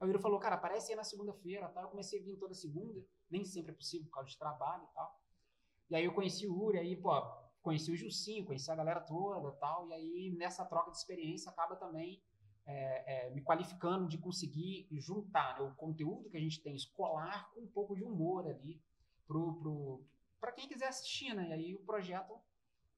o Yuri falou, cara, aparece aí na segunda-feira tal. Eu comecei a vir toda segunda, nem sempre é possível por causa de trabalho e tal. E aí eu conheci o Yuri, aí, pô, conheci o Jucinho, conheci a galera toda tal. E aí, nessa troca de experiência, acaba também é, é, me qualificando de conseguir juntar né, o conteúdo que a gente tem escolar com um pouco de humor ali para quem quiser assistir, né? E aí o projeto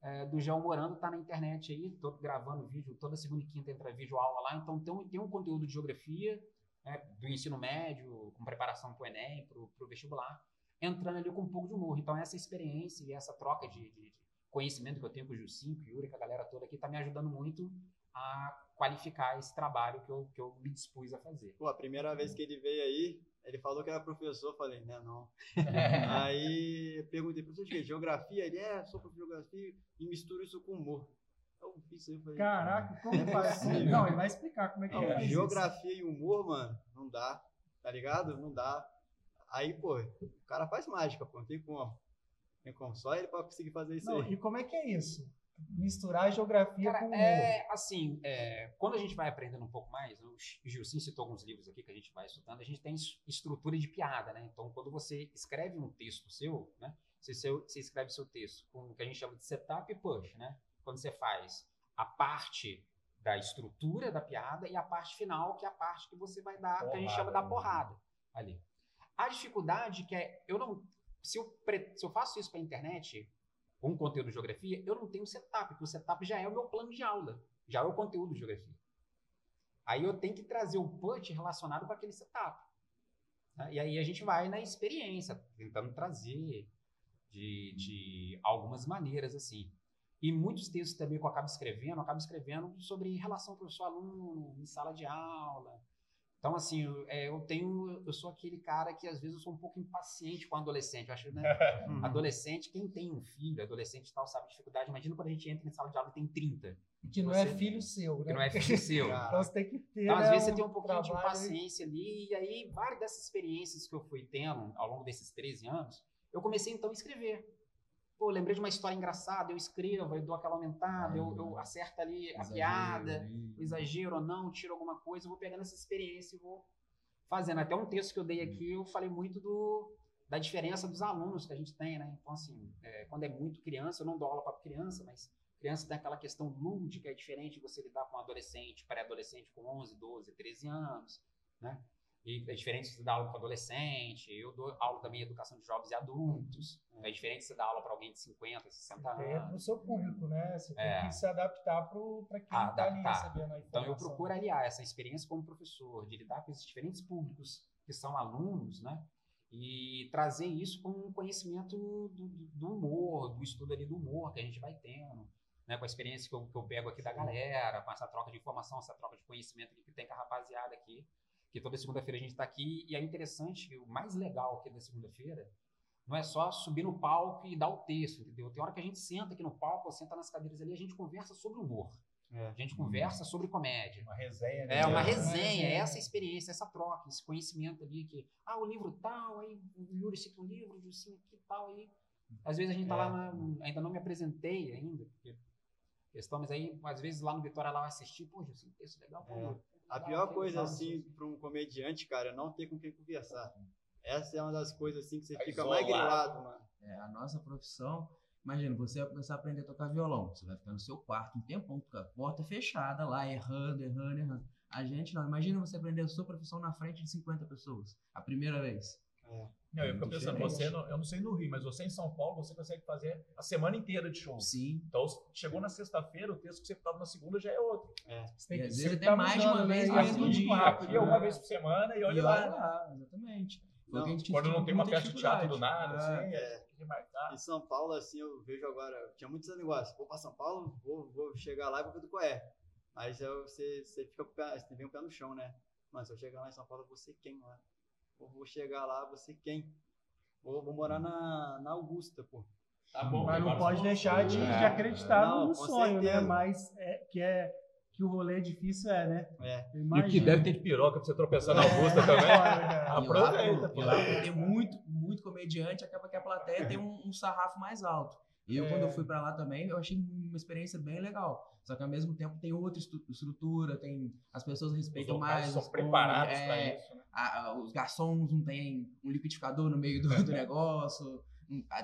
é, do Geo Morando tá na internet aí, tô gravando vídeo, toda segunda e quinta entra vídeo aula lá, então tem tem um conteúdo de geografia, né, do ensino médio, com preparação para o Enem, para o vestibular, entrando ali com um pouco de humor. Então essa experiência e essa troca de, de- de conhecimento que eu tenho com o Jucinho, com o Yuri, com a galera toda aqui, tá me ajudando muito a qualificar esse trabalho que eu, que eu me dispus a fazer. Pô, a primeira vez que ele veio aí, ele falou que era professor, eu falei, né, não. aí perguntei, professor de quê? Geografia? Ele, é, sou professor de geografia e misturo isso com humor. Eu fiz isso eu falei, Caraca, como É faz? possível. Não, ele vai explicar como é que Não, faz isso. geografia e humor, mano, não dá, tá ligado? Não dá. Aí, pô, o cara faz mágica, pô, não tem como. Tem como, só ele pra conseguir fazer isso Não, aí. e como é que é isso? Misturar geografia Cara, com humor. é assim, é, quando a gente vai aprendendo um pouco mais, o Gilcim citou alguns livros aqui que a gente vai estudando, a gente tem es- estrutura de piada, né? Então, quando você escreve um texto seu, né? Você, seu- você escreve seu texto com o que a gente chama de setup e push, né? Quando você faz a parte da estrutura da piada e a parte final, que é a parte que você vai dar, que a gente chama da Porrada, porrada ali. A dificuldade que é, eu não, se eu, se eu faço isso para internet, com conteúdo de geografia, eu não tenho setup, porque o setup já é o meu plano de aula, já é o conteúdo de geografia. Aí eu tenho que trazer o punch relacionado com aquele setup. né? E aí a gente vai na experiência, tentando trazer de, de algumas maneiras assim. E muitos textos também que eu acabo escrevendo, eu acabo escrevendo sobre relação professor-aluno, em sala de aula. Então, assim, eu, é, eu tenho, eu sou aquele cara que às vezes eu sou um pouco impaciente com adolescente. Eu acho, né? Uhum. Adolescente, quem tem um filho, adolescente e tal, sabe a dificuldade. Imagina quando a gente entra em sala de aula e tem 30, Que não você- é filho seu, né? que não é filho seu. Então você tem que ter. Então, às né, vezes você tem um pouquinho de trabalho impaciência ali, e aí várias dessas experiências que eu fui tendo ao longo desses 13 anos, eu comecei então a escrever. Pô, lembrei de uma história engraçada, eu escrevo, eu dou aquela aumentada, eu, eu acerto ali a Exagero piada, ali. o exagero ou não, tiro alguma coisa, eu vou pegando essa experiência e vou fazendo. Até um texto que eu dei aqui, eu falei muito do, da diferença dos alunos que a gente tem, né? Então, assim, é, quando é muito criança, eu não dou aula para criança, mas criança tem aquela questão lúdica, é diferente de você lidar com um adolescente, pré-adolescente com 11, 12, 13 anos, né? E é diferente você dar aula para adolescente, eu dou aula também em educação de jovens e adultos, é diferente você dar aula para alguém de 50, 60 É pro anos. seu público, né? Você tem É. que se adaptar para quem está ali recebendo a Então, eu informação. procuro aliar essa experiência como professor, de lidar com esses diferentes públicos que são alunos, né? E trazer isso com um conhecimento do, do- humor, do estudo ali do humor que a gente vai tendo, né? Com a experiência que eu, que eu pego aqui da galera, com essa troca de informação, essa troca de conhecimento que tem com a rapaziada aqui. Que toda segunda-feira a gente está aqui e é interessante, que o mais legal aqui da segunda-feira não é só subir no palco e dar o texto, entendeu? Tem hora que a gente senta aqui no palco, ou senta nas cadeiras ali, a gente conversa sobre humor. É. A gente conversa sobre comédia. Uma resenha. né? É uma É, resenha, é. essa experiência, essa troca, esse conhecimento ali que, ah, o livro tal, aí o Yuri cita um livro, o Jucinho aqui tal, aí. Às vezes a gente tá É. lá, na- ainda não me apresentei ainda, porque questão, mas aí, às vezes lá no Vitória lá eu assisti, pô, Jucinho, texto legal, pô. É. A pior coisa, assim, para um comediante, cara, é não ter com quem conversar. Essa é uma das coisas, assim, que você fica mais isolado. grilado, mano. É, a nossa profissão. Imagina, você vai começar a aprender a tocar violão. Você vai ficar no seu quarto um tempão, com a porta fechada lá, errando, errando, errando. A gente não. Imagina você aprender a sua profissão na frente de 50 pessoas. A primeira vez. Não, eu fico pensando, diferente. você, não- eu não sei no Rio, mas você em São Paulo, você consegue fazer a semana inteira de show. Sim. Então, chegou na sexta-feira, o texto que você estava na segunda já é outro. Você tem E que- às você vezes tá até mais de uma né? vez E no é mesmo dia. rápido, Aqui é uma vez por semana e E olha olha lá. lá, exatamente. Foi o que a gente Quando não tem uma peça de teatro do nada, É. assim, é, tem que remarcar. Em São Paulo, assim, eu vejo agora, tinha muitos negócios. Vou pra São Paulo, vou, vou chegar lá e vou ver do qual é. Mas eu, você, você fica com o pé, você tem um pé no chão, né? Mano, se eu chegar lá em São Paulo, eu vou ser quem lá? Vou chegar lá, vou ser quem? Vou, vou morar na, na Augusta, pô. Tá bom. Mas não pode deixar de, de É. acreditar Não, no sonho, né? certeza. Mas é, que, é, que o rolê difícil é, né? É. E o que deve ter de piroca pra você tropeçar na Augusta É, também. lá, Aproveita, e lá muito, muito comediante, acaba que a plateia tem um, um sarrafo mais alto. E eu, É. quando eu fui pra lá também, eu achei uma experiência bem legal. Só que ao mesmo tempo tem outra estru- estrutura, tem as pessoas Os respeitam locais mais. são os preparados é, isso, né? a- a- os garçons não tem um liquidificador no meio do, do negócio.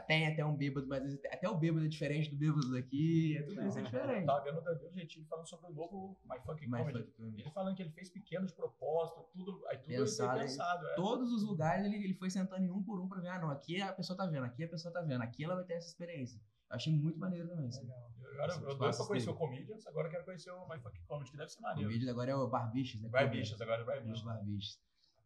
Tem até um bêbado, mas até o bêbado é diferente do bêbado daqui. É tudo isso é Eu diferente. tava vendo o Danilo Gentili falando sobre o novo My Funky Mas Comedy. que- Ele falando que ele fez pequenos propósitos, tudo, aí tudo Pensado, ele tem pensado. É. todos os lugares ele, ele foi sentando em um por um pra ver, ah, não, aqui a pessoa tá vendo, aqui a pessoa tá vendo, aqui ela vai ter essa experiência. Achei muito maneiro também. Assim. Agora Esse eu doido pra conhecer dele. o Comedians, agora eu quero conhecer o My Fucking Comedy, que deve ser maneiro. O vídeo agora é o Barbichas, né? Vai bichas, agora vai Os bichas. Barbichas.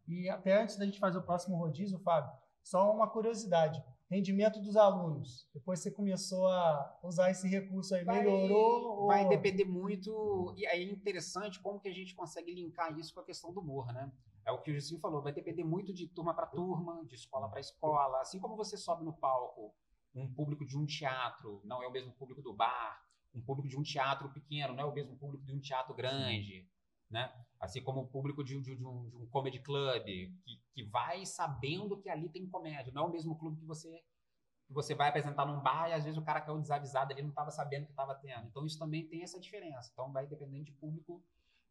E até antes da gente fazer o próximo rodízio, Fábio, só uma curiosidade. Rendimento dos alunos. Depois você começou a usar esse recurso aí, Vai- melhorou? Vai ou... depender muito. E aí é interessante como que a gente consegue linkar isso com a questão do humor, né? É o que o Juscelino falou, vai depender muito de turma para turma, de escola para escola. Assim como você sobe no palco, um público de um teatro não é o mesmo público do bar, um público de um teatro pequeno não é o mesmo público de um teatro grande, né? Assim como o público de, de- de um, de um comedy club, que, que vai sabendo que ali tem comédia, não é o mesmo clube que você que você vai apresentar num bar e às vezes o cara caiu desavisado ali, não estava sabendo que estava tendo. Então isso também tem essa diferença. Então vai dependendo de público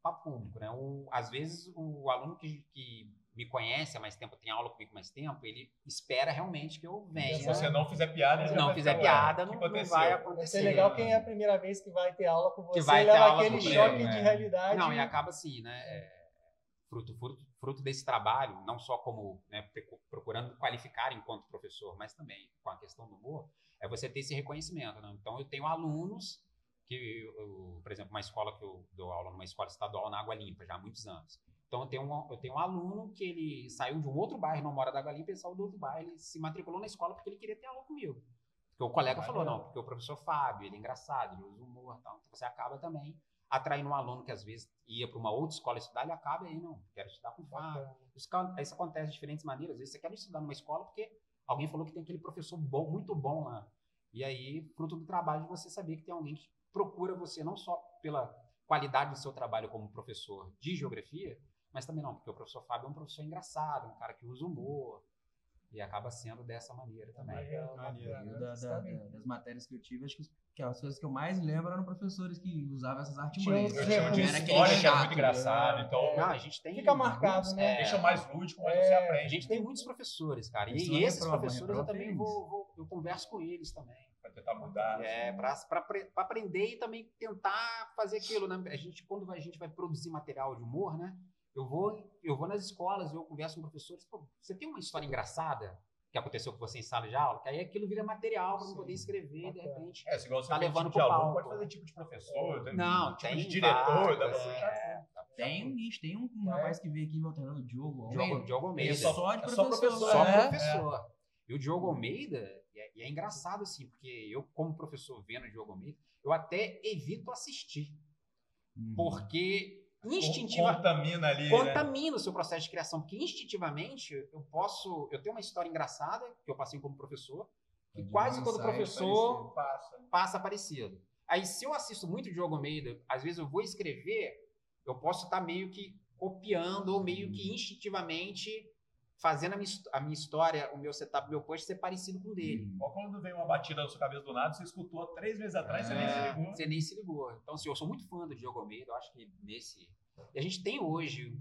para público, né? O, às vezes o aluno que, que me conhece há mais tempo, tem aula comigo há mais tempo, ele espera realmente que eu venha. Se você não fizer piada, já não vai fizer piada, não, não vai Vai acontecer. ser legal quem é a primeira vez que vai ter aula com você, Que vai ter leva aula aquele choque é. de realidade. Não, e acaba assim, né? é, fruto, fruto, fruto desse trabalho, não só como né, procurando qualificar enquanto professor, mas também com a questão do humor, é você ter esse reconhecimento. Né? Então, eu tenho alunos que, eu- eu- por exemplo, uma escola que eu dou aula numa escola estadual na Água Limpa já há muitos anos. Então, eu tenho, um, eu tenho um aluno que ele saiu de um outro bairro, não mora da Água Limpa, ele saiu do outro bairro, ele se matriculou na escola porque ele queria ter aula comigo. Porque o colega falou, não, porque o professor Fábio, ele é engraçado, ele usa humor e tal. Então, você acaba também atraindo um aluno que às vezes ia para uma outra escola estudar, ele acaba aí, não, quero estudar com o Fábio. Isso, ca- isso acontece de diferentes maneiras. Às vezes você quer estudar numa escola porque alguém falou que tem aquele professor bom, muito bom lá. E aí, fruto do trabalho você saber que tem alguém que procura você não só pela qualidade do seu trabalho como professor de geografia, mas também não, porque o professor Fábio é um professor engraçado, um cara que usa humor. E acaba sendo dessa maneira também. Maneiro. bacana. Eu, da- da- da- das matérias que eu tive, acho que, que as coisas que eu mais lembro eram professores que usavam essas artimanhas. Eu tinha um de história que era muito engraçado, né? então Não, a gente tem. Fica marcado, muitos- né? é, deixa mais lúdico, mas É, você A aprende. gente tem muitos professores, cara. E, e esses reprova, professores eu reprova também feliz. vou, vou- eu converso com eles também. Pra tentar mudar. É, para aprender e também tentar fazer aquilo, né? A gente, quando a gente vai produzir material de humor, né? Eu vou, eu vou nas escolas, eu converso com professores. Pô, você tem uma história engraçada que aconteceu com você em sala de aula? Que aí aquilo vira material para poder escrever, de bacana. repente. É, se igual você Tá levando tipo de aluno, palco. pode fazer tipo de professor, tem Não, tipo tem de diretor, dá vários, é, Tem um nicho, tem um, um É. rapaz que veio aqui voltando, o Diogo. Diogo, Almeida. Diogo Almeida. é só de É só professor. professor, Só É. professor. E o Diogo Almeida, e é, e é engraçado assim, porque eu, como professor vendo o Diogo Almeida, eu até evito assistir. Uhum. Porque instintivamente. Contamina ali, né? contamina o seu processo de criação, porque instintivamente eu posso. Eu tenho uma história engraçada que eu passei como professor, que quase todo professor Passa. passa parecido. Aí, se eu assisto muito Diogo Almeida, às vezes eu vou escrever, eu posso estar meio que copiando ou meio que instintivamente fazendo a minha, a minha história, o meu setup, o meu post ser parecido com o dele. Uhum. Igual quando vem uma batida na sua cabeça do nada, você escutou três meses atrás, você nem se É, ligou. Você nem se ligou. Então, assim, eu sou muito fã do Diogo Almeida, eu acho que nesse. E a gente tem hoje.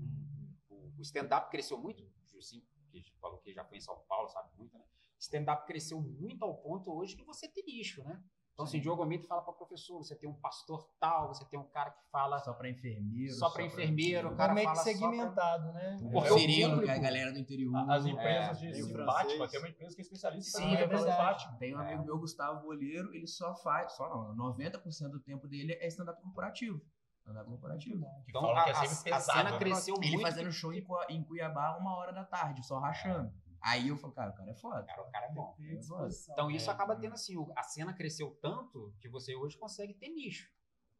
um- um- o stand-up cresceu muito, assim, que falou que já foi em São Paulo, sabe muito, né? Stand-up cresceu muito ao ponto hoje de você ter nicho, né? Então, assim, Diogo Almeida fala para professor, você tem um pastor tal, você tem um cara que fala Só pra enfermeiro. só para enfermeiro, o cara meio que fala só pra- segmentado, né? O Porque o Cirilo, que é a galera do interior. As empresas É, de o. Batman, tem uma empresa que é especialista Sim, é verdade. Batman. Tem um amigo meu, Gustavo Boleiro, ele só faz, só não, 90% do tempo dele é stand-up corporativo. Stand-up corporativo. Que Então, a, que é a- sempre a pesado. cena né? cresceu Ele muito. fazendo show em, em Cuiabá uma hora da tarde, só rachando. Aí eu falo, cara, o cara é foda. Cara, o cara é bom. É foda. Então isso É. acaba tendo assim, a cena cresceu tanto que você hoje consegue ter nicho,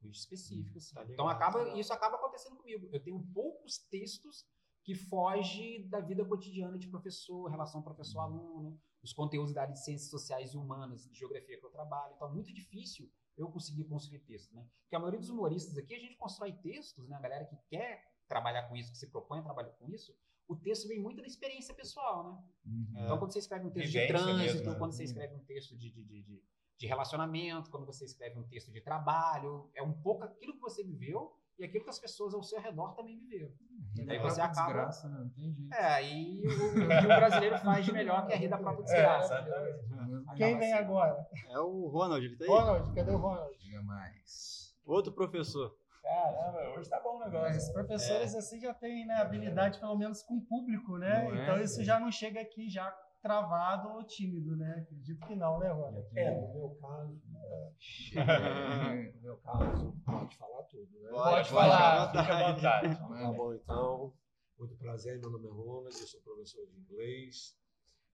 nicho específico. assim. Tá então acaba, isso acaba acontecendo comigo. Eu tenho poucos textos que fogem da vida cotidiana de professor, relação professor-aluno, os conteúdos da área de ciências sociais e humanas, de geografia que eu trabalho. Então é muito difícil eu conseguir construir texto, né? Porque a maioria dos humoristas aqui a gente constrói textos, né? A galera que quer trabalhar com isso, que se propõe a trabalhar com isso, o texto vem muito da experiência pessoal, né? Uhum. Então, quando você escreve um texto de Vivência trânsito, mesmo, né? quando você escreve um texto de, de, de, de- de relacionamento, quando você escreve um texto de trabalho, é um pouco aquilo que você viveu e aquilo que as pessoas ao seu redor também viveram. E daí da você acaba- desgraça, né? Não tem jeito. É, aí o, o que o brasileiro faz de melhor que é rir da própria desgraça. exatamente. Quem vem assim. agora? É o Ronald, ele tá aí? Ronald, cadê o Ronald? Chega mais. Outro professor. Caramba, hoje tá bom o negócio. Os professores assim já têm né, habilidade, pelo menos com o público, né? Não é? Então isso já não chega aqui já travado ou tímido, né? Acredito que não, né, Rony? É, no meu caso, é, no meu caso, pode falar tudo, né? Pode Pode, falar, pode, fica à vontade. Tá bom, então. Muito prazer, meu nome é Ronald, eu sou professor de inglês.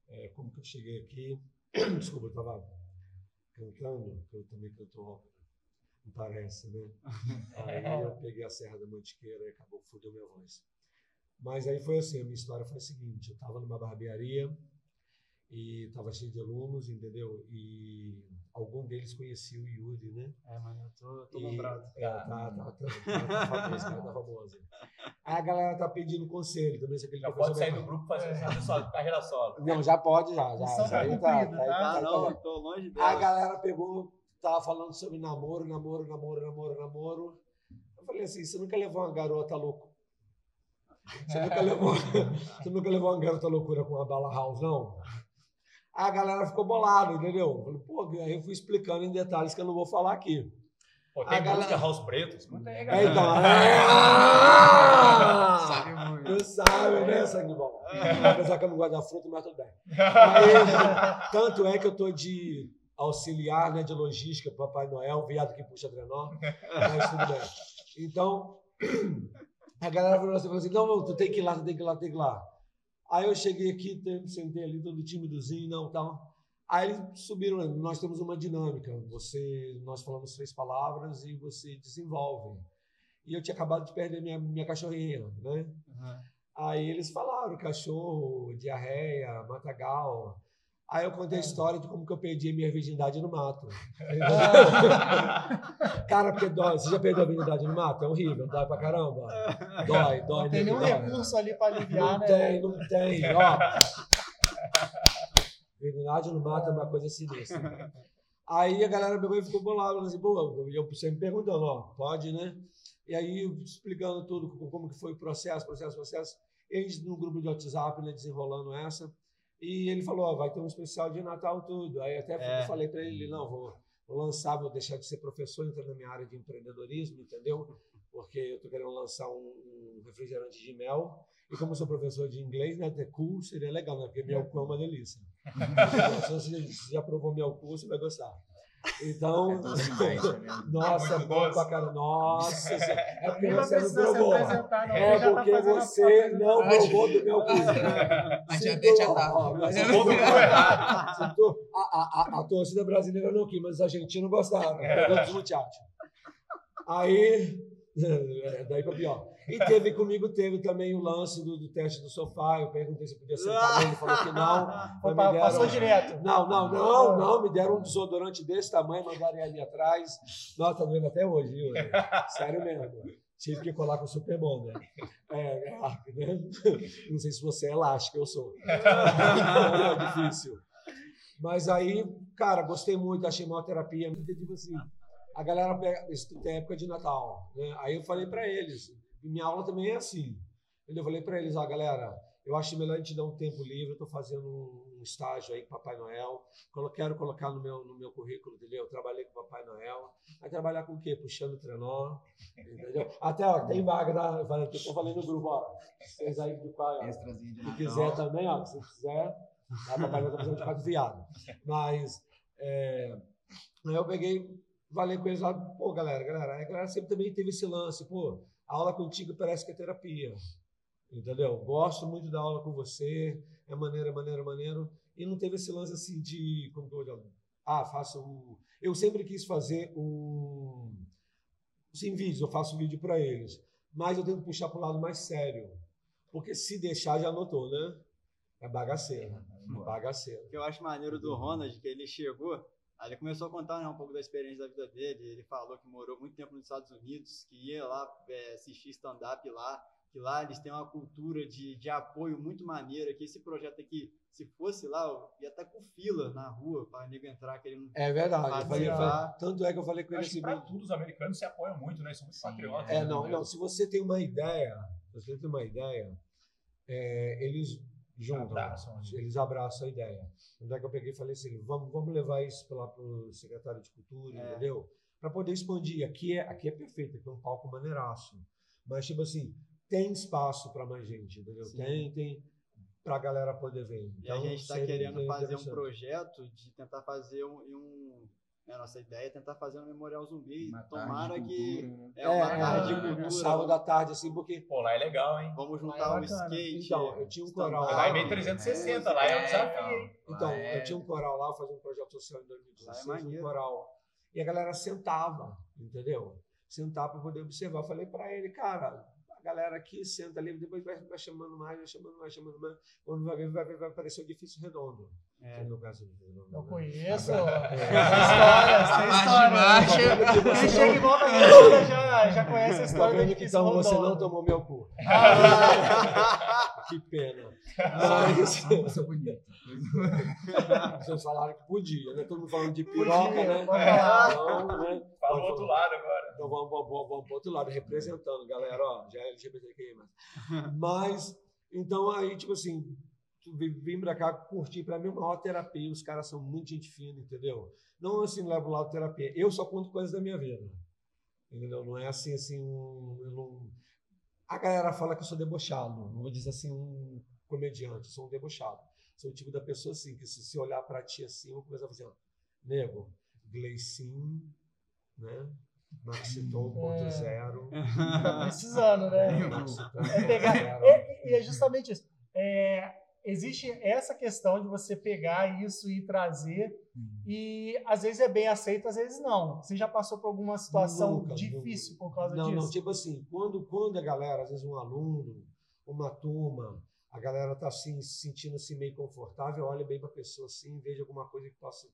É, como que eu cheguei aqui? Desculpa, eu estava cantando, eu também canto ópera. Não parece, né? Aí eu peguei a Serra da Mantiqueira e acabou fudeu minha voz. Mas aí foi assim, a minha história foi a seguinte, eu estava numa barbearia e estava cheio de alunos, entendeu? E algum deles conhecia o Yuri, né? É, mano, eu tô, tô E- lembrado. É, tá, tá, tá, tá, famoso, esse cara tá famoso. Aí a galera tá pedindo conselho também, se aquele Já pode sair do grupo e fazer fazer sua carreira solo. Não, já pode, já. tá tá, tá, tá? Ah, tá, não, tá. tô longe A galera pegou, tava falando sobre namoro, namoro, namoro, namoro, namoro. Eu falei assim, você nunca levou uma garota louca? Você nunca levou, você nunca levou uma garota loucura com uma bala house, não? Aí a galera ficou bolada, entendeu? Eu falei, pô, aí eu fui explicando em detalhes que eu não vou falar aqui. Pô, tem A galera- música House Pretos? Conta aí, É, galera. então, é, ah! Sabe muito. Tu sabe, né, sangue bom? Apesar que eu não gosto da fruta, mas tudo bem. Aí, tanto é que eu tô de auxiliar né, de logística Papai Noel, viado que puxa trenó, mas tudo bem. Então, a galera falou assim, falou assim, não, não, tu tem que ir lá, tu tem que ir lá, tu tem que ir lá. Aí eu cheguei aqui, te- sentei ali todo timidozinho, não, tal. Aí eles subiram, né, nós temos uma dinâmica, você, nós falamos três palavras e você desenvolve. E eu tinha acabado de perder minha, minha cachorrinha, né? Aí eles falaram cachorro, diarreia, matagal. Aí eu contei a história de como que eu perdi a minha virgindade no mato. Cara, porque dói. Você já perdeu a virgindade no mato? É horrível, dói pra caramba. Dói, dói. Não tem nenhum dói. recurso ali pra aliviar, Não né? tem, não tem. Ó. Virgindade no mato é uma coisa sinistra. Aí a galera pegou e ficou bolada, falou assim, pô, e eu sempre perguntando, ó, pode, né? E aí explicando tudo, como- que foi o processo, processo, processo. E gente no grupo de WhatsApp, né, desenrolando essa. E ele falou, ó, vai ter um especial de Natal tudo. Aí até É. eu falei para ele, não, vou, vou lançar, vou deixar de ser professor, entrar na minha área de empreendedorismo, entendeu? Porque eu tô querendo lançar um, um refrigerante de mel. E como eu sou professor de inglês, né, ter cool seria legal, né? Porque mel cu é uma delícia. Então, se você já- já provou mel cu, você vai gostar. Então, É doce demais, tá vendo? nossa, Muito bom pra caramba. Nossa, é porque você não provou. É tá porque fazendo a você não provou do meu cu. A Se diabetes já tá. mas Todo errado. a, a, a, a torcida brasileira não quis, mas os argentinos gostaram. Pegou dos muchachos. Aí, é, daí pra pior. E teve comigo, teve também o lance do, do teste do sofá. Eu perguntei se podia sentar nele, ele falou que não. Pa- deram- Passou direto. Não, não, não, não. Me deram um desodorante desse tamanho, mandaram ali atrás. Nossa, tá doendo até hoje, viu? Sério mesmo. Tive que colar com o Super Bonder. É, é, né? Não sei se você é elástico, eu sou. É difícil. Mas aí, cara, gostei muito, achei uma terapia. Tipo assim, a galera pega, tem época de Natal, né? Aí eu falei para eles, minha aula também é assim. Eu falei para eles, ó, galera, eu acho melhor a gente dar um tempo livre, eu tô fazendo um estágio aí com Papai Noel, quero colocar no meu, no meu currículo, entendeu? Eu trabalhei com Papai Noel. Vai trabalhar com o quê? Puxando trenó, entendeu? Até, ó, tem vaga, tá? Eu falei- eu falei no grupo, ó, vocês aí do qual, ó, de se quiser também, ó, se quiser, Papai Noel tá fazendo de quatro viado. Mas, é, aí eu peguei, falei com eles lá, pô, galera, galera, a galera sempre também teve esse lance, pô, a aula contigo parece que é terapia, entendeu? Gosto muito da aula com você, é maneiro, é maneiro, é maneiro, e não teve esse lance assim de, como que eu vou? Ah, faço, um- eu sempre quis fazer um, sem vídeos, eu faço vídeo para eles, mas eu tenho que puxar para o lado mais sério, porque se deixar, já notou, né? É bagaceira, bagaceira. O que eu acho maneiro do Ronald, que ele chegou, aí ele começou a contar né, um pouco da experiência da vida dele. Ele falou que morou muito tempo nos Estados Unidos, que ia lá é, assistir stand-up lá, que lá eles têm uma cultura de, de apoio muito maneira, que esse projeto aqui, se fosse lá, eu ia estar com fila na rua para nego entrar querendo. É verdade. Eu falei, tanto é que eu falei com ele assim. pra tudo os americanos se apoiam muito, né? São muito Sim, patriotas. É, né, não, mesmo. não. Se você tem uma ideia, se você tem uma ideia, é, eles juntam, Abraçam, eles abraçam a ideia. Tanto é que eu peguei e falei assim, vamos, vamos levar isso lá para o secretário de cultura, É. entendeu? Para poder expandir. Aqui é, aqui é perfeito, aqui é um palco maneiraço. Mas, tipo assim, tem espaço para mais gente, entendeu? Sim. Tem, tem. pra galera poder ver. E a Então, gente está querendo fazer um projeto de tentar fazer um. um né, a nossa ideia é tentar fazer um memorial zumbi. Uma Tomara que. cultura, né? É uma É, tarde de é, cultura. sábado à tarde, assim, porque. Pô, lá é legal, hein? Vamos Lá é juntar o bacana. skate. Então, eu tinha um coral Lá é lá. meio 360, lá é um desafio, hein? Então, é- eu tinha um coral lá, fazia um projeto social em Lá é 2016, um coral. E a galera sentava, entendeu? Sentava para poder observar. Eu falei para ele, cara, galera aqui senta ali, depois vai, vai chamando mais, vai chamando mais, chamando mais. Quando vai ver, vai, ver, vai aparecer o edifício redondo. É. Você não conhece o edifício redondo? Eu né? conheço. Agora- Tem É. tem história. de baixo. Você Quem chega não- e volta já, já conhece a história do vendo que edifício então você não tomou meu cu. Ah, Que pena. Mas Isso é bonito. vocês falaram que podia, né? Todo mundo falando de piroca, Podia, né? Então, né? Fala o outro lado agora. Então vamos, vamos, vamos, vamos para outro lado, representando, galera, ó, já é LGBTQI, mas. Mas, então aí, tipo assim, tu vim pra cá curtir, pra mim, é uma maior terapia, os caras são muito gente fina, entendeu? Não assim, levo lá terapia, eu só conto coisas da minha vida, entendeu? Não é assim, assim, um, eu não... A galera fala que eu sou debochado, não vou dizer assim, um comediante, eu sou um debochado. Sou o tipo da pessoa assim, que se, se olhar pra ti assim, eu vou começar a fazer, ó, nego, Gleicin, né? Maxiton ponto zero. Tá precisando, né? É pegar, é- e é justamente isso. É, existe essa questão de você pegar isso e trazer, e às vezes é bem aceito, às vezes não. Você já passou por alguma situação difícil por causa Não, disso? não, tipo assim, quando, quando a galera, às vezes um aluno, uma turma, a galera tá assim, se sentindo assim meio confortável, olha bem pra pessoa assim, veja alguma coisa que possa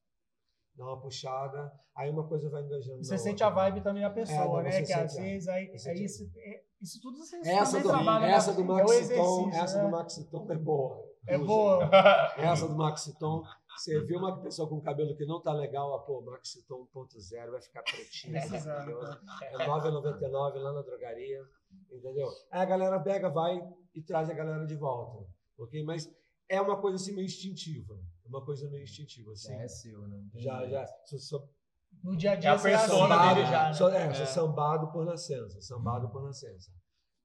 dar uma puxada, aí uma coisa vai engajando. Você sente outra. a vibe também da pessoa, não, né? Que às é. vezes aí, é isso, é- isso tudo você Essa também do, trabalha. essa né? do É Maxiton, exercício, essa né? do Maxiton é boa. É boa. Essa do Maxiton, você vê uma pessoa com cabelo que não tá legal, ó, pô, Maxiton 1.0 vai ficar pretinho. Maravilhoso. É R$ 9,99 lá na drogaria, entendeu? Aí a galera pega, vai e traz a galera de volta, ok? Mas é uma coisa assim meio instintiva, é uma coisa meio instintiva, assim. Já é seu, né? Já, já, sou, sou No dia a dia É a você persona assim, dele já, né? sou, é, É. sou sambado por nascença, sambado por nascença.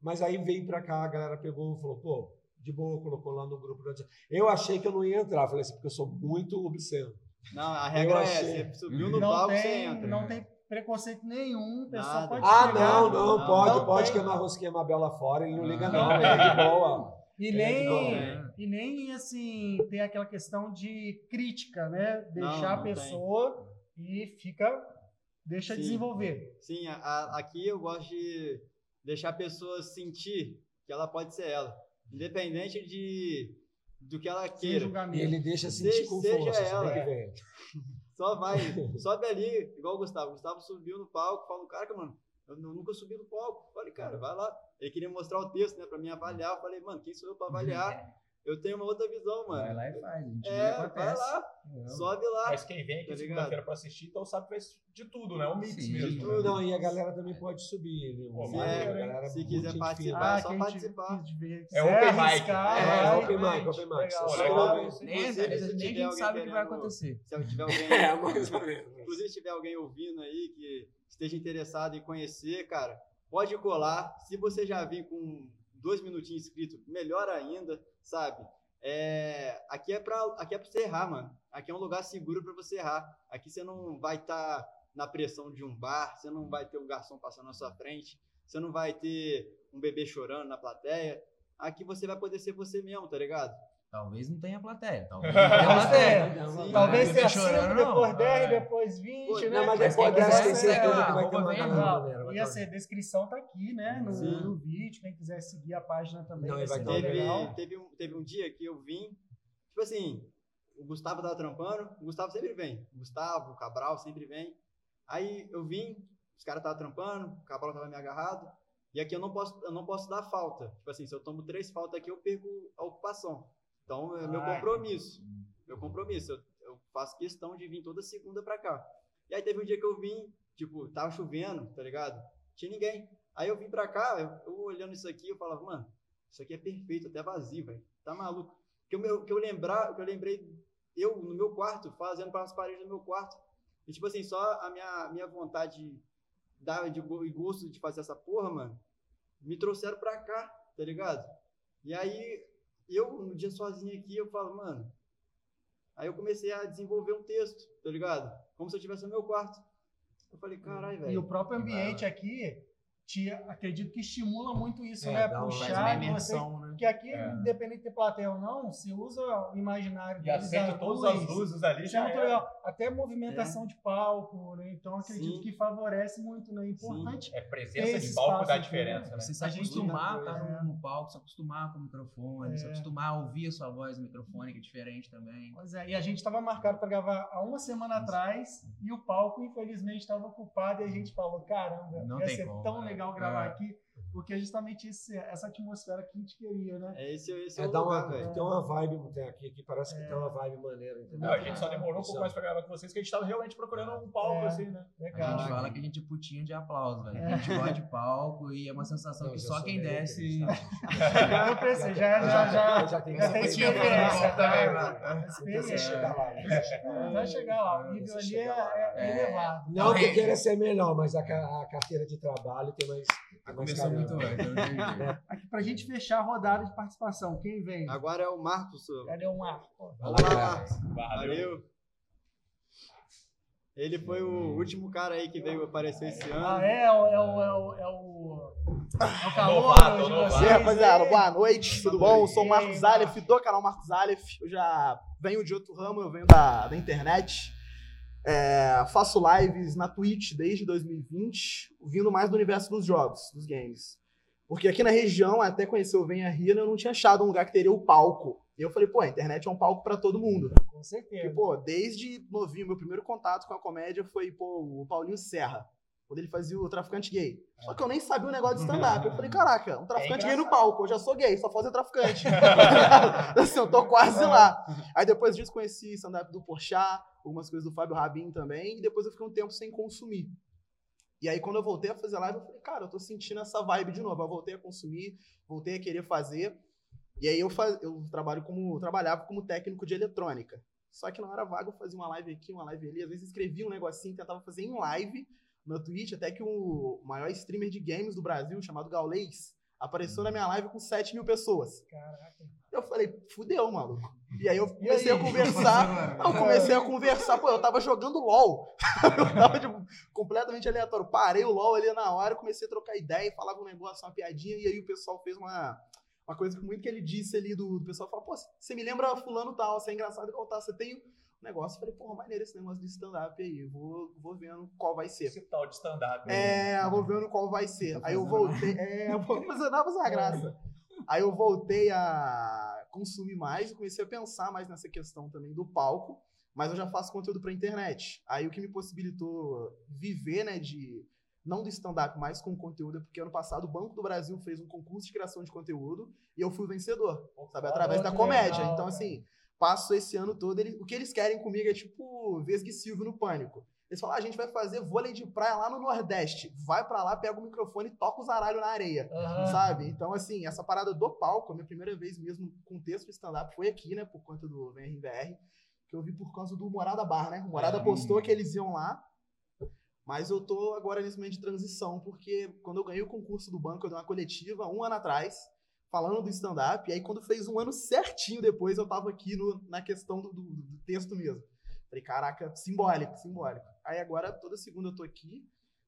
Mas aí veio pra cá, a galera pegou e falou, pô, de boa, colocou lá no grupo. Eu achei que eu não ia entrar, falei assim, porque eu sou muito obsceno. Não, a regra é você subiu no Não palco, você tem, entra. não tem preconceito nenhum, o pessoal pode Ah, chegar. não, não, Não, pode, não pode tem. queimar rosquinha Mabel lá fora, ele não liga não, é de boa. E é de boa, nem, né? e nem assim, tem aquela questão de crítica, né? Deixar Não, a não tem. pessoa e fica. Deixa Sim. desenvolver. Sim, a- a- aqui eu gosto de deixar a pessoa sentir que ela pode ser ela. Independente de do que ela queira. E ele deixa sentir Seja- com seja força, ela, é. Só vai, sobe ali, igual o Gustavo. O Gustavo subiu no palco, falou, cara, mano, eu nu- nunca subi no palco. Falei, cara, vai lá. Ele queria mostrar o texto, né, pra mim avaliar. Eu falei, mano, quem sou eu pra avaliar? Eu tenho uma outra visão, Vai mano. lá e faz. A gente o É, vai lá, Não. sobe lá. Mas quem vem aqui Tá segunda-feira pra assistir, então sabe que vai de tudo, né? Um mix Sim, mesmo. de né? Tudo, Não, e a galera também pode subir. Viu? Pô, hein? galera é Se muito quiser participar, é só quem participar. É open mic. É, vai. open mic, open mic. Nem, a gente sabe o que vai acontecer. Se tiver alguém, É, mais ou menos. inclusive se tiver alguém ouvindo aí que esteja interessado em conhecer, cara, pode colar. Se você já vir com dois minutinhos inscrito, melhor ainda, sabe? É, aqui é para aqui é para você errar, mano. Aqui é um lugar seguro para você errar. Aqui você não vai estar na pressão de um bar, você não vai ter um garçom passando na sua frente, você não vai ter um bebê chorando na plateia. Aqui você vai poder ser você mesmo, tá ligado? Talvez não tenha plateia. Talvez não tenha plateia. Sim. Talvez chorando, 5, não. depois 10, É. depois 20, Pô, né? Não, mas Mas depois quem dessa quiser, tem certeza que vai ter uma galera e a descrição tá aqui, né? No, no vídeo. Quem quiser seguir a página também Não, vai vai ser Teve, legal. teve, um, teve um dia que eu vim, tipo assim, o Gustavo tava trampando, o Gustavo sempre vem. O Gustavo, o Cabral sempre vem. Aí eu vim, os caras estavam trampando, o Cabral tava me agarrado. E aqui eu não posso, eu não posso dar falta. Tipo assim, se eu tomo três faltas aqui, eu perco a ocupação. Então é meu compromisso. Meu compromisso. Eu, eu faço questão de vir toda segunda pra cá. E aí teve um dia que eu vim, tipo, tava chovendo, tá ligado? Tinha ninguém. Aí eu vim pra cá, eu, eu olhando isso aqui, eu falava, mano, isso aqui é perfeito, até vazio, velho. Tá maluco. Que eu, que eu lembrar, que eu lembrei, eu no meu quarto, fazendo para as paredes do meu quarto. E tipo assim, só a minha, minha vontade da, de e gosto de fazer essa porra, mano, me trouxeram pra cá, tá ligado? E aí, eu, no dia sozinho aqui, eu falo, mano. Aí eu comecei a desenvolver um texto, tá ligado? Como se eu estivesse no meu quarto. Eu falei, caralho, E o velho. próprio ambiente aqui, te, acredito que estimula muito isso, É, né? Puxar uma você imersão, né? Porque aqui, É. independente de ter plateia ou não, se usa o imaginário E acende todas luz, as luzes ali, é já muito era. legal. Até movimentação de palco, né? Então acredito Sim. que favorece muito, né? É importante. É presença de palco dá aqui, diferença, né? Você se gente acostumar a estar no, no palco, se acostumar com o microfone, se É. acostumar a ouvir a sua voz no microfone, que é diferente também. Pois é, e a gente estava marcado para gravar há uma semana atrás e o palco, infelizmente, estava ocupado e a gente falou: caramba, Não ia tem ser como, tão né? Legal gravar É. aqui, porque é justamente esse, essa atmosfera que a gente queria, né? É esse, esse é, É, o dá lugar, uma, velho. tem uma vibe tem aqui que parece que tem uma vibe maneira, entendeu? Não, a gente só demorou um pouco mais pra gravar com vocês, porque a gente tava realmente procurando um palco, É. assim, né? A Legal. gente fala que a gente é putinha de aplauso, velho. A gente gosta de palco e é uma sensação Não, que já só quem desce. Eu pensei, já, já, já, já tenho já tem essa experiência também, já. mano. Você Experiência. chega lá. né? Vai chegar lá, o nível ali é, lá. é É. elevado. Não que queira ser melhor, mas a, a carteira de trabalho tem mais. Mais Começou muito antes, não tem jeito. Aqui pra gente fechar a rodada de participação, quem vem? Agora é o Marcos. Cadê o Marco? Vamos lá, Marcos. Valeu. Valeu. Ele foi o último cara aí que veio aparecer esse ano. Ah, é? É o, é o, é o, é o, é o calor Novato, de novato. vocês. E aí, rapaziada, boa noite, tudo bom? Eu sou o Marcos Aleph, do canal Marcos Aleph. Eu já venho de outro ramo, eu venho da, da internet. É, faço lives na Twitch desde 2020, vindo mais do universo dos jogos, dos games. Porque aqui na região, até conhecer o Venha Rir, eu não tinha achado um lugar que teria o palco. E eu falei, pô, a internet é um palco pra todo mundo. Com Porque, certeza. pô, desde novinho, meu primeiro contato com a comédia foi, pô, o Paulinho Serra. Quando ele fazia o Traficante Gay. Só que eu nem sabia o negócio de stand-up. Eu falei, caraca, um traficante gay no palco. Eu já sou gay, só fazer traficante. assim, eu tô quase lá. Aí depois disso conheci stand-up do Porchat, algumas coisas do Fábio Rabin também. E depois eu fiquei um tempo sem consumir. E aí quando eu voltei a fazer live, eu falei, cara, eu tô sentindo essa vibe de novo. Eu voltei a consumir, voltei a querer fazer. E aí eu, faz... eu trabalho como eu trabalhava como técnico de eletrônica. Só que na hora vaga eu fazia uma live aqui, uma live ali. Às vezes escrevia um negocinho, tentava fazer em live no Twitch, até que o maior streamer de games do Brasil, chamado Gaulês, apareceu na minha live com 7 mil pessoas. Caraca. Eu falei, fudeu, maluco. E aí eu E comecei aí? a conversar. Não, comecei a conversar. Pô, eu tava jogando LOL. eu tava tipo, completamente aleatório. Parei o LOL ali na hora, comecei a trocar ideia, falava um negócio, uma piadinha, e aí o pessoal fez uma. Uma coisa que muito que ele disse ali do, do pessoal, falou, pô, você me lembra fulano tal, você é engraçado igual tal, você tem negócio. Eu falei, porra, maneiro esse negócio de stand-up aí, vou, vou vendo qual vai ser. Esse tal de stand-up. É, vou vendo qual vai ser. Tá Aí eu voltei. É, vou fazer nada, fazer uma graça. Aí eu voltei a consumir mais e comecei a pensar mais nessa questão também do palco. Mas eu já faço conteúdo pra internet. Aí o que me possibilitou viver, né, de. Não do stand-up, mas com conteúdo, é porque ano passado o Banco do Brasil fez um concurso de criação de conteúdo e eu fui o vencedor, sabe? Através Pô, da comédia. então, assim, passo esse ano todo. Ele, o que eles querem comigo é tipo Vesga e Silvio no Pânico. Eles falam, ah, a gente vai fazer vôlei de praia lá no Nordeste. Vai pra lá, pega o microfone e toca os aralhos na areia, Aham. sabe? Então, assim, essa parada do palco, a minha primeira vez mesmo com texto de stand-up foi aqui, né? Por conta do VRVR, que eu vi por causa do Morada Bar, né? O Morada É. postou que eles iam lá. Mas eu tô agora nesse momento de transição, porque quando eu ganhei o concurso do banco, eu dei uma coletiva um ano atrás, falando do stand-up, e aí quando fez um ano certinho depois, eu tava aqui no- na questão do, do- do texto mesmo. Falei, caraca, simbólico, simbólico. Aí agora, toda segunda eu tô aqui,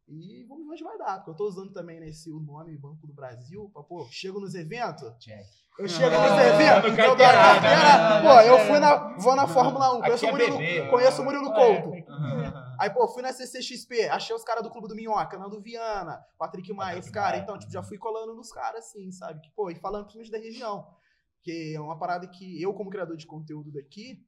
e vamos ver onde vai dar, porque eu tô usando também nesse o nome Banco do Brasil, pra, pô, chego nos eventos, Check. eu chego nos Ah, eventos, no eu dou a carteira, né? pô, eu fui na, vou na Fórmula 1, Aqui conheço é o Murilo, conheço o Murilo É, Couto. ver. Aí, pô, fui na CCXP, achei os caras do Clube do Minhoca, Nando Viana, Patrick Maia, os caras. Então, tipo, já fui colando nos caras, assim, sabe? Que, pô, e falando principalmente da região. Que é uma parada que eu, como criador de conteúdo daqui,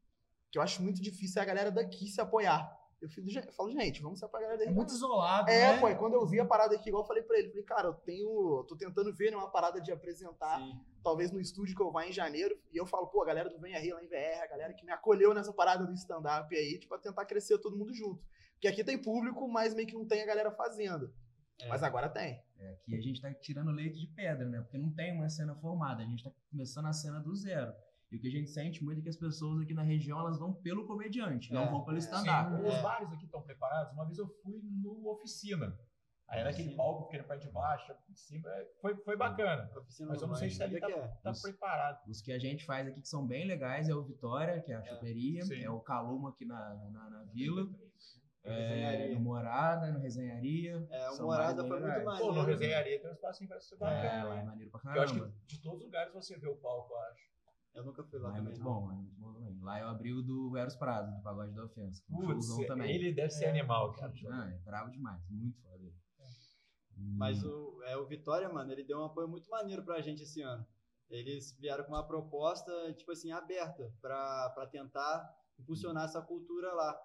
que eu acho muito difícil é a galera daqui se apoiar. Eu, fico, eu falo, gente, vamos se apoiar a galera É muito isolado, É, né? pô, e quando eu vi a parada aqui, igual eu falei pra ele, falei, cara, eu tenho. tô tentando ver né, uma parada de apresentar, talvez no estúdio que eu vá em janeiro, e eu falo, pô, a galera do Venha Rir lá em VR, a galera que me acolheu nessa parada do stand-up aí, tipo, pra tentar crescer todo mundo junto. Porque aqui tem público, mas meio que não tem a galera fazendo. É. Mas agora tem. É, aqui a gente tá tirando leite de pedra, né? Porque não tem uma cena formada, a gente tá começando a cena do zero. E o que a gente sente muito é que as pessoas aqui na região, elas vão pelo comediante, É, não vão pelo é. stand-up. Os bares aqui estão preparados. Uma vez eu fui no Oficina. Aí naquele palco, porque ele parte de baixo, em cima, é, foi, foi bacana. Oficina Mas eu não sei se ali onde é tá, que é? tá Os- preparado. Os que a gente faz aqui que são bem legais é o Vitória, que é a choperia, sim. é o Caluma aqui na, na, na vila, é, Resenharia. no Morada, no Resenharia. É, o Morada foi muito legais. Pô, no maneiro. Resenharia tem um espacinho pra ser bacana. É, lá é né? maneiro pra Eu acho caramba. que de todos os lugares você vê o palco, eu acho. Eu nunca fui lá Lá é também. muito não. bom, lá é muito bom também. Lá eu abri o do Eros Prado, do Pagode da Ofensa. Um Putz, também. ele deve ser animal, cara. Ah, é bravo demais, muito foda. E- Mas o, é, o Vitória, mano, ele deu um apoio muito maneiro pra gente esse ano. Eles vieram com uma proposta, tipo assim, aberta pra pra tentar impulsionar essa cultura lá.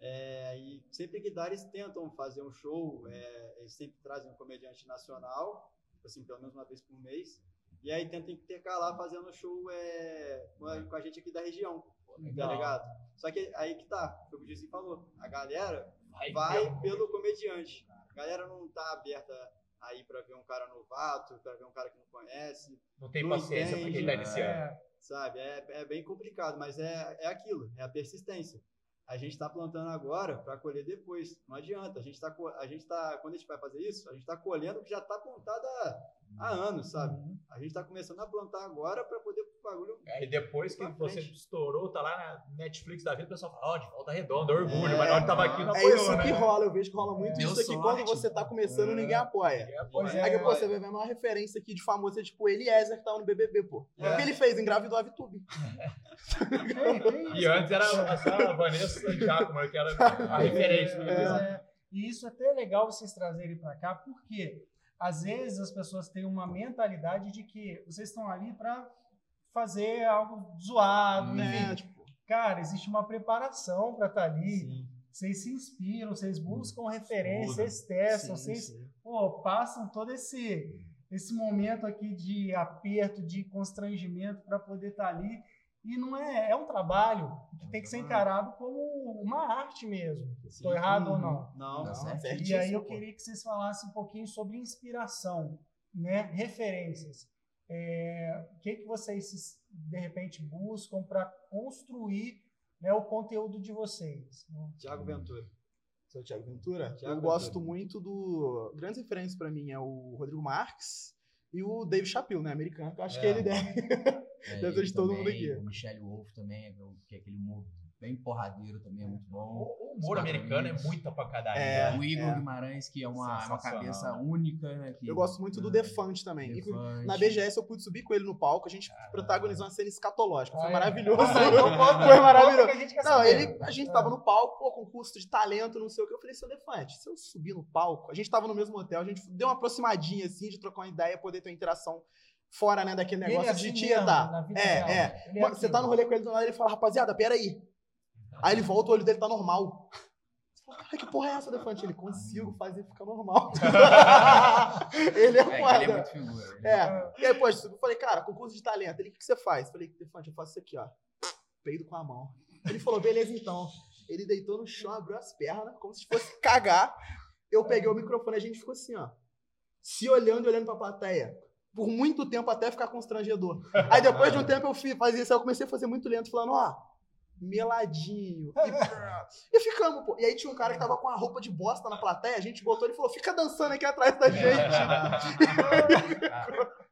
É, e sempre que dá, eles tentam fazer um show, é, eles sempre trazem um comediante nacional, tipo assim, pelo menos uma vez por mês. E aí tentam intercalar fazendo show é, com, a, com a gente aqui da região, tá ligado? Só que aí que tá, foi o que o falou. A galera Vai, vai pelo comediante. A galera não tá aberta aí pra ver um cara novato, pra ver um cara que não conhece, Não tem não paciência pra quem tá entende. iniciando. É, sabe? É, é bem complicado, mas é, é aquilo, é a persistência. A gente tá plantando agora pra colher depois. Não adianta. A gente tá, co- a gente tá, quando a gente vai fazer isso, a gente tá colhendo o que já tá plantado há, há anos, sabe? A gente tá começando a plantar agora pra poder o bagulho. Aí depois que você frente. estourou, tá lá na Netflix da vida, o pessoal fala, ó, de volta redonda, orgulho, É, mas na hora que tava aqui não É apoiou, isso né? que rola, eu vejo que rola muito Deu isso aqui. sorte. Quando você tá começando, ninguém apoia. É, pô, é. Aí, pô, você vê a maior referência aqui de famoso é tipo Eliezer que tava no BBB, pô. O que ele fez? Engravidou a VTube. E antes era a, a Vanessa Giacomo, que era a referência. né? É. E isso é até legal vocês trazerem para cá, porque às vezes as pessoas têm uma mentalidade de que vocês estão ali para fazer algo zoado, Né? Tipo, Cara, existe uma preparação para estar ali. Vocês se inspiram, vocês buscam referências, vocês testam, sim, vocês sim. pô, passam todo esse esse momento aqui de aperto, de constrangimento para poder estar ali. E não é, é um trabalho que tem que ser encarado como uma arte mesmo. Estou errado ou não? Não, não. certo. E aí eu queria que vocês falassem um pouquinho sobre inspiração, né? Referências. É, o que, que vocês, de repente, buscam para construir né, o conteúdo de vocês? né? Tiago Ventura. Sou o Thiago Ventura. Thiago eu gosto muito do. Grandes referências pra mim é o Rodrigo Marques e o Dave Chappelle, né? Americano. que Eu acho que É. ele deve. É, Deve ser de ele todo mundo aqui. O Michelle Wolf também, é que é aquele humor bem porradeiro também, é muito bom. O humor americano é muita pancadaria. É. né? o Igor é. Guimarães, que é uma, é uma cabeça única. Né, que- Eu gosto muito do Ah, Defante também. Defante. Na BGS eu pude subir com ele no palco, a gente protagonizou uma cena escatológica. Foi Ah, é? maravilhoso. Ah, então Foi maravilhoso. a gente Não, ele, a gente tava no palco, pô, concurso de talento, não sei o que. Eu falei, seu Defante, se eu subir no palco, a gente tava no mesmo hotel, a gente deu uma aproximadinha assim, de trocar uma ideia, poder ter uma interação fora, né, daquele ele negócio assim de tietar. vida É, real. é. Ele Mano, você tá no rolê com ele do lado, ele fala, rapaziada, peraí. Aí ele volta, o olho dele tá normal. Você fala, cara, que porra é essa, Defante? Ele, consigo fazer ficar normal. ele é É, ele é foda. muito figura. né? É. E aí, pô, eu falei, cara, concurso de talento. Ele, o que você faz? Eu falei, Defante, eu faço isso aqui, ó. Peido com a mão. Ele falou, beleza, então. Ele deitou no chão, abriu as pernas, como se fosse cagar. Eu peguei o microfone, a gente ficou assim, ó. Se olhando e olhando pra plateia. Por muito tempo até ficar constrangedor. Aí depois de um tempo eu fiz, fazia isso, aí eu comecei a fazer muito lento, falando, ó, meladinho. E, e ficamos, pô. E aí tinha um cara que tava com a roupa de bosta na plateia, a gente botou ele falou, fica dançando aqui atrás da gente.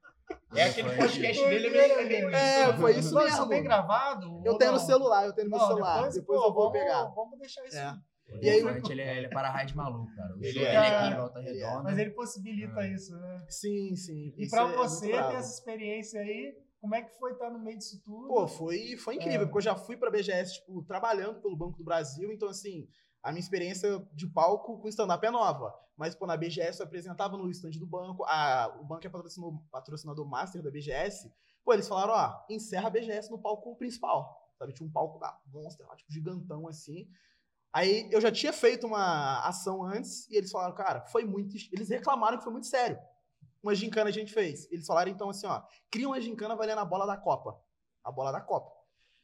É aquele podcast dele, é meio, é meio É, foi isso Não, mesmo. Isso tem gravado? Eu tenho no celular, eu tenho no meu Não, celular. Depois, pô, eu vou vamos- pegar. Vamos deixar isso. É. E aí- ele, é, ele é para-raio maluco, cara. O Ele show é. dele aqui em Volta Ele é. Redonda. Mas ele possibilita isso, né? Sim, sim. E pra é você ter bravo. essa experiência aí, como é que foi estar no meio disso tudo? Pô, foi, foi incrível, É. porque eu já fui pra BGS, tipo, trabalhando pelo Banco do Brasil, então, assim, a minha experiência de palco com stand-up é nova. Mas, pô, na BGS eu apresentava no stand do banco, a, o banco é patrocinador, patrocinador master da BGS. Pô, eles falaram, ó, encerra a BGS no palco principal, sabe? Tinha um palco da Monster lá, tipo, gigantão, assim. Aí eu já tinha feito uma ação antes e eles falaram, cara, foi muito. Eles reclamaram que foi muito sério. Uma gincana a gente fez. Eles falaram então assim, ó, cria uma gincana valendo a bola da Copa. A bola da Copa.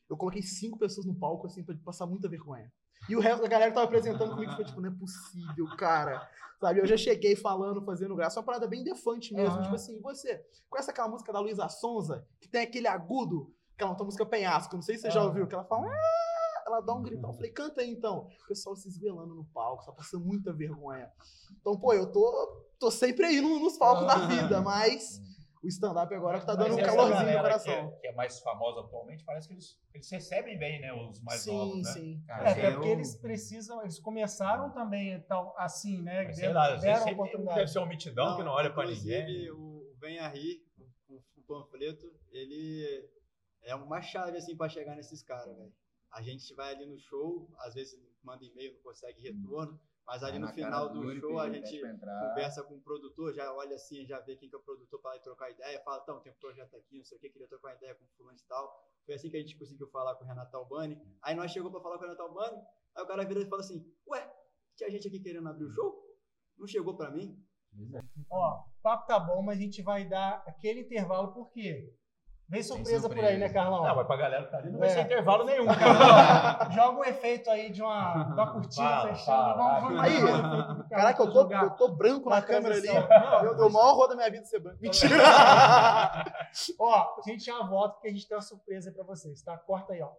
Eu coloquei cinco pessoas no palco, assim, pra passar muita vergonha. E o resto da galera que tava apresentando comigo foi tipo, não é possível, cara. Sabe? Eu já cheguei falando, fazendo graça. Uma parada bem defante mesmo. Aham. Tipo assim, você conhece aquela música da Luísa Sonza, que tem aquele agudo, aquela outra música Penhasco, não sei se você já Aham. ouviu, que ela fala. Ela dá um gritão. Eu falei, canta aí então. O pessoal se esguelando no palco, só passando muita vergonha. Então, pô, eu tô, tô sempre aí no- nos palcos da vida, mas o stand-up agora que tá dando um calorzinho no coração. Que é, que é mais famosa atualmente, parece que eles, eles recebem bem, né? Os mais sim, novos, né? sim. É, até eu- porque eles precisam, eles começaram também tal, assim, né? Mas, deram- sei lá, às vezes deve ser uma mitidão que não olha pra ninguém. O o Venha Rir, o, o panfleto, ele é uma chave, assim, pra chegar nesses caras, velho. A gente vai ali no show, às vezes manda e-mail, não consegue retorno, mas ali Vai no na final do show a gente conversa com o produtor, já olha assim, já vê quem que é o produtor para trocar ideia, fala, então, tem um projeto aqui, não sei o que, queria trocar ideia com o fulano e tal. Foi assim que a gente conseguiu falar com o Renato Albani. Aí nós chegou para falar com o Renato Albani, aí o cara vira e fala assim, ué, tinha gente aqui querendo abrir o show? Não chegou para mim? Ó, o papo tá bom, mas a gente vai dar aquele intervalo, por quê? Vem surpresa, por aí, surpresa. né, Carlão? Não, mas pra galera que tá ali não vai É. ser intervalo nenhum, cara. Joga um efeito aí de uma, de uma cortina Fala, fechando. fala, vamos, vamos Aí, Carlão Caraca, eu tô, eu tô branco na câmera ali. transição. Eu, eu, o maior horror da minha vida é ser branco. Mentira! Ó, a gente já volta porque a gente tem uma surpresa aí pra vocês, tá? Corta aí, ó.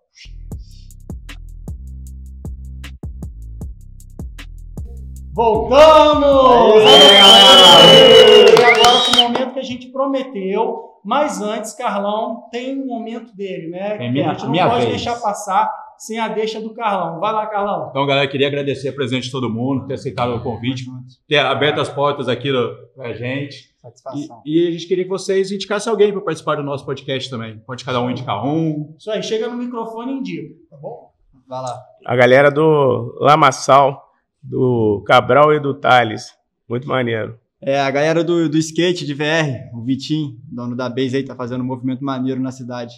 Voltamos! E agora com o momento que a gente prometeu, mas antes, Carlão tem um momento dele, né? Que minha- a gente não minha pode vez. deixar passar sem a deixa do Carlão. Vai lá, Carlão. Então, galera, queria agradecer a presença de todo mundo, ter aceitado o convite, ter aberto as portas aqui do, pra gente. Satisfação. E, e a gente queria que vocês indicassem alguém para participar do nosso podcast também. Pode cada um indicar um. Isso aí, chega no microfone e indica, tá bom? Vai lá. A galera do Lamaçal, do Cabral e do Thales. Muito maneiro. É, a galera do, do skate de VR, o Vitinho, dono da Base aí, tá fazendo um movimento maneiro na cidade.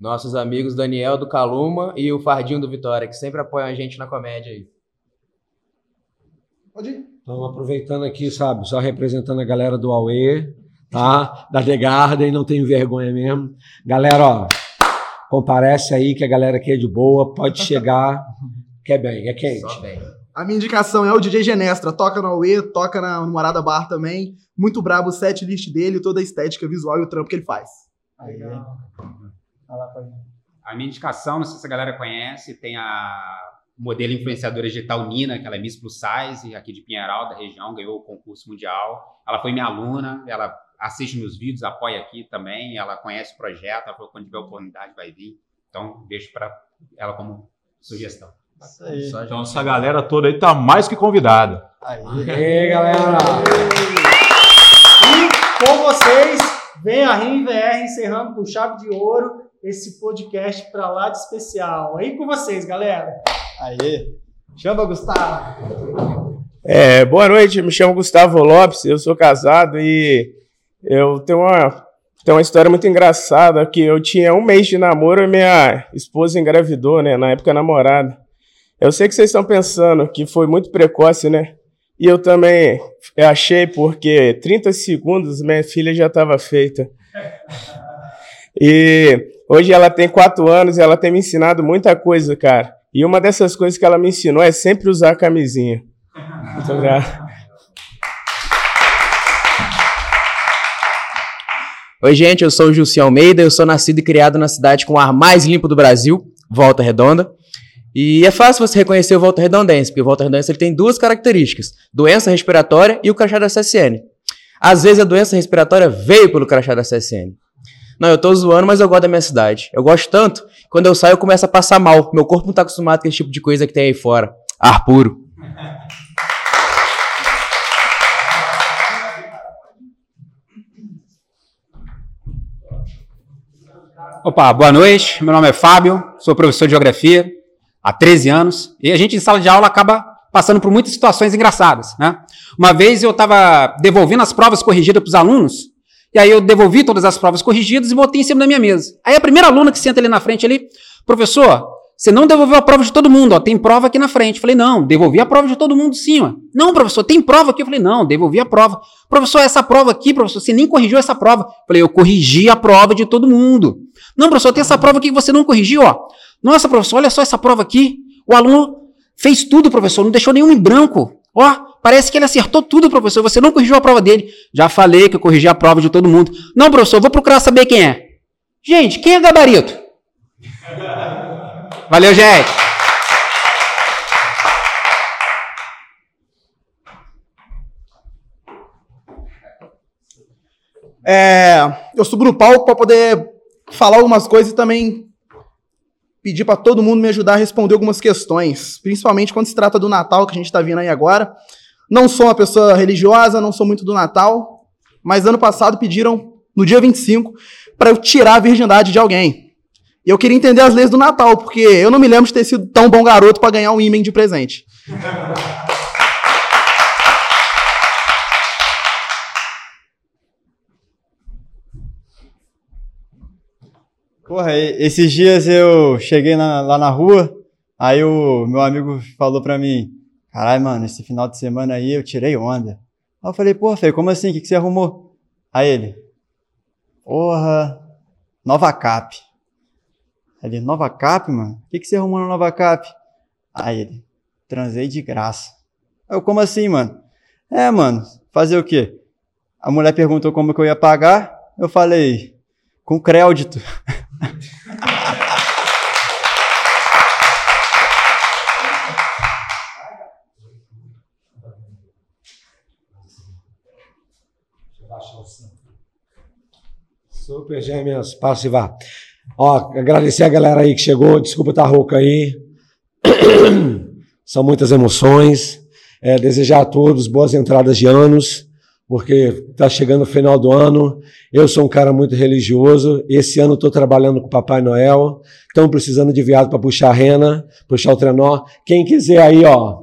Nossos amigos Daniel do Caluma e o Fardinho do Vitória, que sempre apoiam a gente na comédia aí. Pode ir. Então, aproveitando aqui, sabe, só representando a galera do Aue, tá? Da The Garden, não tenho vergonha mesmo. Galera, ó, comparece aí que a galera aqui é de boa, pode chegar, que é bem, é quente. Só bem. A minha indicação é o DJ Genestra. Toca no Aue, toca na no Morada Bar também. Muito brabo o set list dele, toda a estética visual e o trampo que ele faz. Fardinho. A minha indicação, não sei se a galera conhece, tem a modelo influenciadora digital Nina, que ela é Miss Plus Size, aqui de Pinheiral, da região, ganhou o concurso mundial. Ela foi minha aluna, ela assiste meus vídeos, apoia aqui também, ela conhece o projeto, ela falou que quando tiver oportunidade vai vir. Então, deixo para ela como sugestão. Isso aí. Então, essa galera toda aí tá mais que convidada. Aí. E aí, galera? E com vocês, vem a RimVR encerrando com chave de ouro esse podcast pra lá de especial. Aí com vocês, galera. Aí. Chama, Gustavo. É, boa noite, me chamo Gustavo Lopes, eu sou casado e eu tenho uma, tenho uma história muito engraçada que eu tinha um mês de namoro e minha esposa engravidou, né, na época namorada. Eu sei que vocês estão pensando que foi muito precoce, né? E eu também achei porque 30 segundos minha filha já estava feita. E hoje ela tem 4 anos e ela tem me ensinado muita coisa, cara. E uma dessas coisas que ela me ensinou é sempre usar a camisinha. Muito obrigado. Oi, gente, eu sou o Jussi Almeida, eu sou nascido e criado na cidade com o ar mais limpo do Brasil, Volta Redonda. E é fácil você reconhecer o Volta Redondense, porque o Volta Redondense ele tem duas características: doença respiratória e o crachá da CSN. Às vezes a doença respiratória veio pelo crachá da CSN. Não, eu tô zoando, mas eu gosto da minha cidade. Eu gosto tanto, quando eu saio eu começo a passar mal. Meu corpo não tá acostumado com esse tipo de coisa que tem aí fora. Ar puro. Opa, boa noite. Meu nome é Fábio, sou professor de geografia há 13 anos e a gente em sala de aula acaba passando por muitas situações engraçadas, né? Uma vez eu estava devolvendo as provas corrigidas para os alunos e aí eu devolvi todas as provas corrigidas e botei em cima da minha mesa. Aí a primeira aluna que senta ali na frente ali, professor, você não devolveu a prova de todo mundo, ó, tem prova aqui na frente. Falei, não, devolvi a prova de todo mundo sim, ó. Não, professor, tem prova aqui. Eu falei, não, devolvi a prova. Professor, essa prova aqui, professor, você nem corrigiu essa prova. Falei, eu corrigi a prova de todo mundo. Não, professor, tem essa prova aqui que você não corrigiu, ó. Nossa, professor, olha só essa prova aqui. O aluno fez tudo, professor, não deixou nenhum em branco. Ó, parece que ele acertou tudo, professor. Você não corrigiu a prova dele. Já falei que eu corrigi a prova de todo mundo. Não, professor, vou procurar saber quem é. Gente, quem é gabarito? Valeu, gente! É, eu subo no palco para poder falar algumas coisas e também pedir para todo mundo me ajudar a responder algumas questões, principalmente quando se trata do Natal que a gente está vindo aí agora. Não sou uma pessoa religiosa, não sou muito do Natal, mas ano passado pediram, no dia 25, para eu tirar a virgindade de alguém. E eu queria entender as leis do Natal, porque eu não me lembro de ter sido tão bom garoto para ganhar um ímã de presente. Porra, esses dias eu cheguei na- lá na rua, aí o meu amigo falou pra mim, caralho, mano, esse final de semana aí eu tirei onda. Aí eu falei, porra, Fê, como assim? O que, que você arrumou? Aí ele, porra, nova cap. Aí Ele, nova cap, mano? O que, que você arrumou na nova cap? Aí ele, transei de graça. Eu, como assim, mano? É, mano, fazer o quê? A mulher perguntou como que eu ia pagar, eu falei, com crédito. Super Gêmeas, passo e vá. Ó, agradecer a galera aí que chegou. Desculpa estar rouca aí. São muitas emoções. É, desejar a todos boas entradas de anos, porque está chegando o final do ano. Eu sou um cara muito religioso. Esse ano estou trabalhando com o Papai Noel. Estão precisando de viado para puxar a rena, puxar o trenó. Quem quiser aí, ó,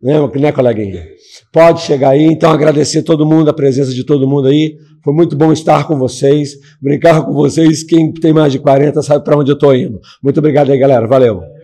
né, coleguinha? Pode chegar aí. Então, agradecer todo mundo, a presença de todo mundo aí. Foi muito bom estar com vocês, brincar com vocês. Quem tem mais de 40 sabe para onde eu estou indo. Muito obrigado aí, galera. Valeu.